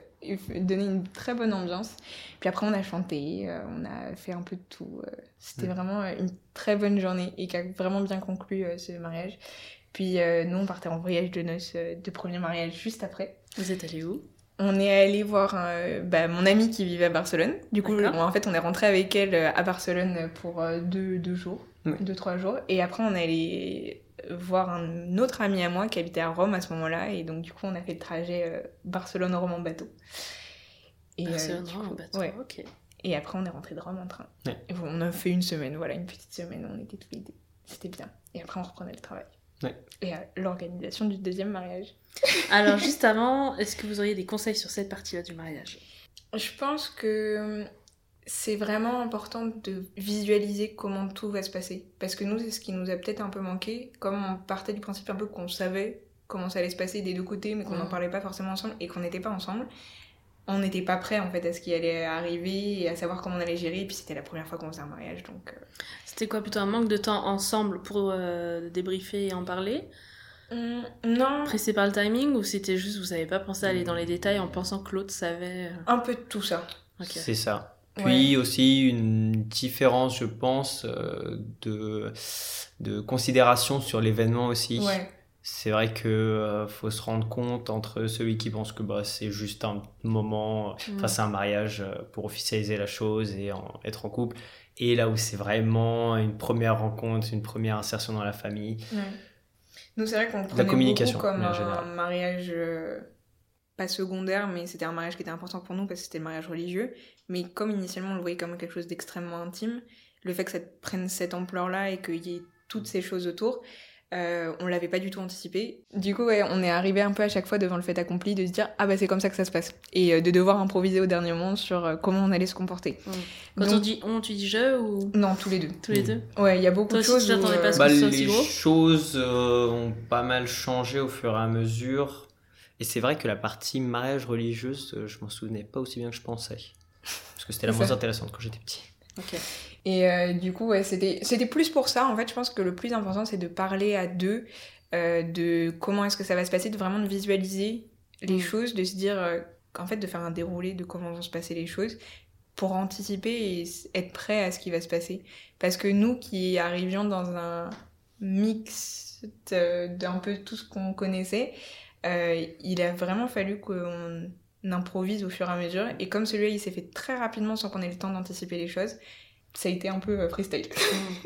donné une très bonne ambiance. Puis après, on a chanté, euh, on a fait un peu de tout. C'était Mm. vraiment une très bonne journée et qui a vraiment bien conclu euh, ce mariage. Puis euh, nous, on partait en voyage de noces euh, de premier mariage juste après. Vous êtes allé où? On est allé voir euh, bah, mon amie qui vivait à Barcelone. Du coup, en fait, on est rentré avec elle euh, à Barcelone pour euh, deux, deux jours, deux, trois jours. Et après, on est allé voir un autre ami à moi qui habitait à Rome à ce moment-là. Et donc, du coup, on a fait le trajet euh, Barcelone-Rome en bateau. Et, Barcelone, du en bateau. ouais. Ok. Et après, on est rentré de Rome en train. Ouais. Et on a fait une semaine, voilà, une petite semaine. On était tous les deux. C'était bien. Et après, on reprenait le travail. Ouais. Et euh, l'organisation du deuxième mariage. Alors, juste avant, est-ce que vous auriez des conseils sur cette partie-là du mariage? Je pense que c'est vraiment important de visualiser comment tout va se passer. Parce que nous, c'est ce qui nous a peut-être un peu manqué. Comme on partait du principe un peu qu'on savait comment ça allait se passer des deux côtés, mais qu'on n'en Mhm. parlait pas forcément ensemble et qu'on n'était pas ensemble. On n'était pas prêt en fait à ce qui allait arriver et à savoir comment on allait gérer. Et puis c'était la première fois qu'on faisait un mariage, donc euh, C'était quoi plutôt un manque de temps ensemble pour euh, débriefer et en parler? Hum, non, Pressé par le timing ou c'était juste vous n'avez pas pensé à aller dans les détails en pensant que l'autre savait euh, un peu de tout ça. C'est ça. Ouais. Puis aussi une différence, je pense, euh, de, de considération sur l'événement aussi. Ouais. C'est vrai que euh, faut se rendre compte entre celui qui pense que bah, c'est juste un moment, euh, enfin Mm. c'est un mariage euh, pour officialiser la chose et en- être en couple, et là où c'est vraiment une première rencontre, une première insertion dans la famille. Nous, c'est vrai qu'on prenait communication, beaucoup comme un mariage euh, pas secondaire, mais c'était un mariage qui était important pour nous parce que c'était le mariage religieux. Mais comme initialement on le voyait comme quelque chose d'extrêmement intime, le fait que ça prenne cette ampleur-là et qu'il y ait toutes ces choses autour, euh, on l'avait pas du tout anticipé. Du coup, ouais, on est arrivé un peu à chaque fois devant le fait accompli de se dire ah bah c'est comme ça que ça se passe et euh, de devoir improviser au dernier moment sur euh, comment on allait se comporter. Quand Donc- on dit on, tu dis je ou? Non, tous les deux. tous les deux Ouais, il y a beaucoup Toi de aussi, choses. où, pas ce Bah, ce les gros? choses euh, ont pas mal changé au fur et à mesure. Et c'est vrai que la partie mariage religieuse, euh, je m'en souvenais pas aussi bien que je pensais. Parce que c'était la moins intéressante quand j'étais petit. Ok. Et euh, du coup, ouais, c'était c'était plus pour ça. En fait, je pense que le plus important, c'est de parler à deux euh, de comment est-ce que ça va se passer, de vraiment de visualiser les Mm. choses, de se dire, euh, en fait, de faire un déroulé de comment vont se passer les choses pour anticiper et être prêt à ce qui va se passer. Parce que nous qui arrivions dans un mix d'un peu tout ce qu'on connaissait, il a vraiment fallu qu'on improvise au fur et à mesure. Et comme celui-là, il s'est fait très rapidement sans qu'on ait le temps d'anticiper les choses, ça a été un peu euh, freestyle.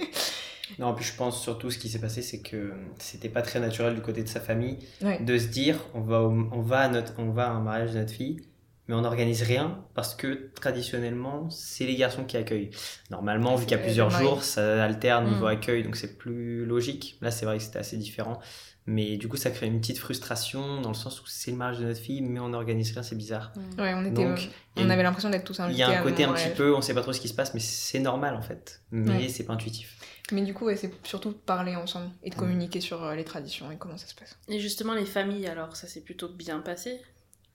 Non, puis je pense surtout ce qui s'est passé, c'est que c'était pas très naturel du côté de sa famille Ouais. de se dire on va, au- on, va à notre, on va à un mariage de notre fille, mais on n'organise rien parce que traditionnellement, c'est les garçons qui accueillent. Normalement, vu qu'il y a Euh, plusieurs jours, ça alterne niveau Mm. accueil, donc c'est plus logique. Là, c'est vrai que c'était assez différent. Mais du coup, ça crée une petite frustration dans le sens où c'est le mariage de notre fille, mais on n'organise rien, c'est bizarre. Ouais, on était. Donc, euh, il on une- avait l'impression d'être tous Il invités. y a un côté un petit peu, on sait pas trop ce qui se passe, mais c'est normal en fait. Mais Ouais. c'est pas intuitif. Mais du coup, ouais, c'est surtout de parler ensemble et de Mm. communiquer sur euh, les traditions et comment ça se passe. Et justement, les familles, alors, ça s'est plutôt bien passé?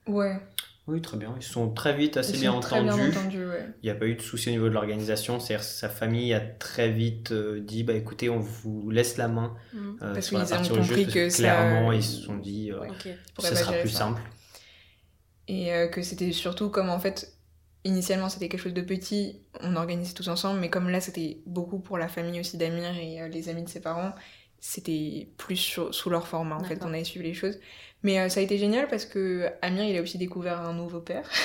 Ouais. Oui, très bien. Ils sont très vite, assez Ils bien sont très bien entendus. ouais. Il n'y a pas eu de souci au niveau de l'organisation. C'est-à-dire sa famille a très vite euh, dit bah écoutez, on vous laisse la main Mm. euh, Parce sur la qu'ils ont partie compris parce que que ça- clairement ils se sont dit euh, Ouais. Ok. pourrait ça sera plus ça. simple. Et euh, que c'était surtout comme en fait, initialement c'était quelque chose de petit, on organisait tous ensemble, mais comme là c'était beaucoup pour la famille aussi d'Amir et euh, les amis de ses parents, c'était plus sur- sous leur format en fait qu'on avait suivi les choses. Mais euh, ça a été génial parce que Amir il a aussi découvert un nouveau père.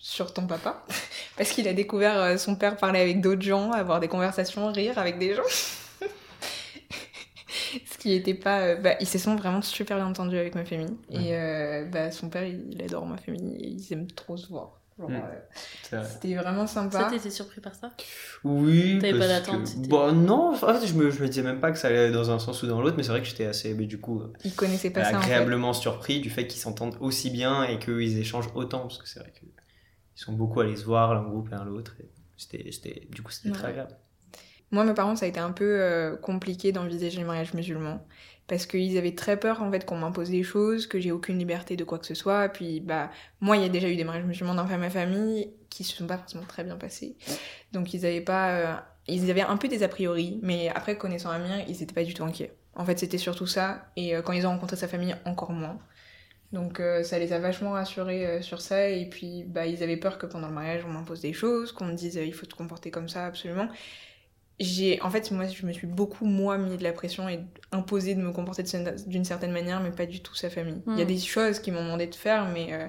sur ton papa parce qu'il a découvert euh, son père parler avec d'autres gens avoir des conversations rire avec des gens ce qui était pas euh, bah, ils se sont vraiment super bien entendus avec ma famille Ouais. et euh, bah, son père il, il adore ma famille et ils aiment trop se voir Genre, Mm. euh, c'était vraiment Ça, sympa t'étais surpris par ça? Oui. T'avais pas parce d'attente, que- c'était- Bah non, en fait je me, je me disais même pas que ça allait dans un sens ou dans l'autre, mais c'est vrai que j'étais assez, mais du coup, euh, ils connaissaient pas ça en fait agréablement surpris du fait qu'ils s'entendent aussi bien et qu'ils échangent autant, parce que c'est vrai qu'ils sont beaucoup allés se voir l'un groupe l'un l'autre. et C'était, c'était, du coup, c'était Ouais. très agréable. Moi, mes parents, ça a été un peu euh, compliqué d'envisager le mariage musulman. Parce qu'ils avaient très peur, en fait, qu'on m'impose des choses, que j'ai aucune liberté de quoi que ce soit. Puis, bah, moi, il y a déjà eu des mariages musulmans dans ma famille qui se sont pas forcément très bien passés. Donc, ils avaient pas. euh, ils avaient un peu des a priori, mais après, connaissant Amir, ils étaient pas du tout inquiets. En fait, c'était surtout ça. Et euh, quand ils ont rencontré sa famille, encore moins. Donc, euh, ça les a vachement rassurés sur ça. Et puis, bah, ils avaient peur que pendant le mariage, on m'impose des choses, qu'on me dise, il faut te comporter comme ça, absolument j'ai en fait moi je me suis beaucoup moi mis de la pression et imposé de me comporter d'une certaine manière mais pas du tout sa famille. Il y a Mm. des choses qu'ils m'ont demandé de faire mais euh,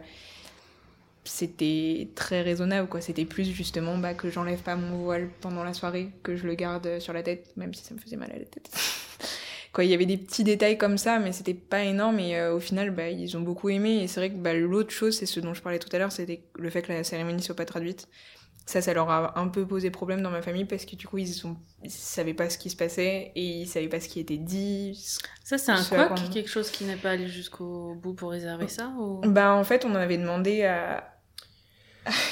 c'était très raisonnable quoi. C'était plus justement bah, que j'enlève pas mon voile pendant la soirée que je le garde sur la tête même si ça me faisait mal à la tête. Quoi il y avait des petits détails comme ça mais c'était pas énorme et euh, au final bah, ils ont beaucoup aimé et c'est vrai que bah, l'autre chose c'est ce dont je parlais tout à l'heure c'était le fait que la cérémonie soit pas traduite ça, ça leur a un peu posé problème dans ma famille parce que du coup, ils, sont... ils savaient pas ce qui se passait et ils savaient pas ce qui était dit. Ça, c'est un quoi quelque chose qui n'est pas allé jusqu'au bout pour réserver ça ou... Bah, en fait, on en avait demandé à.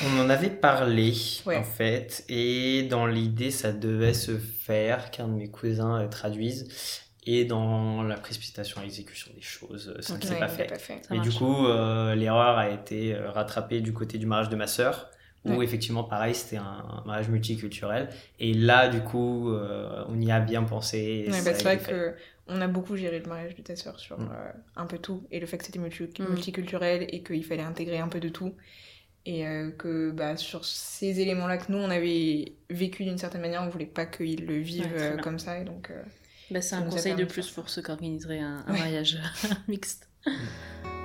On en avait parlé Ouais. en fait, et dans l'idée ça devait se faire qu'un de mes cousins euh, traduise, et dans la précipitation à l'exécution des choses, euh, ça ne s'est Ouais, pas pas fait. Marche. du coup, euh, l'erreur a été rattrapée du côté du mariage de ma sœur, où Ouais. effectivement, pareil, c'était un, mariage multiculturel. Et là, du coup, euh, on y a bien pensé. Ouais, bah, a c'est vrai que on a beaucoup géré le mariage de ta sœur sur Mm. euh, un peu tout et le fait que c'était multi- Mm. multiculturel et qu'il fallait intégrer un peu de tout et euh, que bah, sur ces éléments-là que nous on avait vécu d'une certaine manière, on voulait pas qu'ils le vivent Ouais, euh, comme ça et donc euh, Bah, c'est un conseil de plus pour ceux qui organiseraient un, un Ouais. mariage mixte.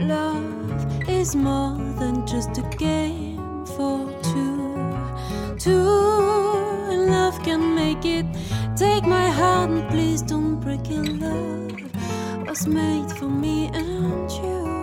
Love is more than just a game for two. Two love can make it. Take my heart and please don't break it. Love was made for me and you.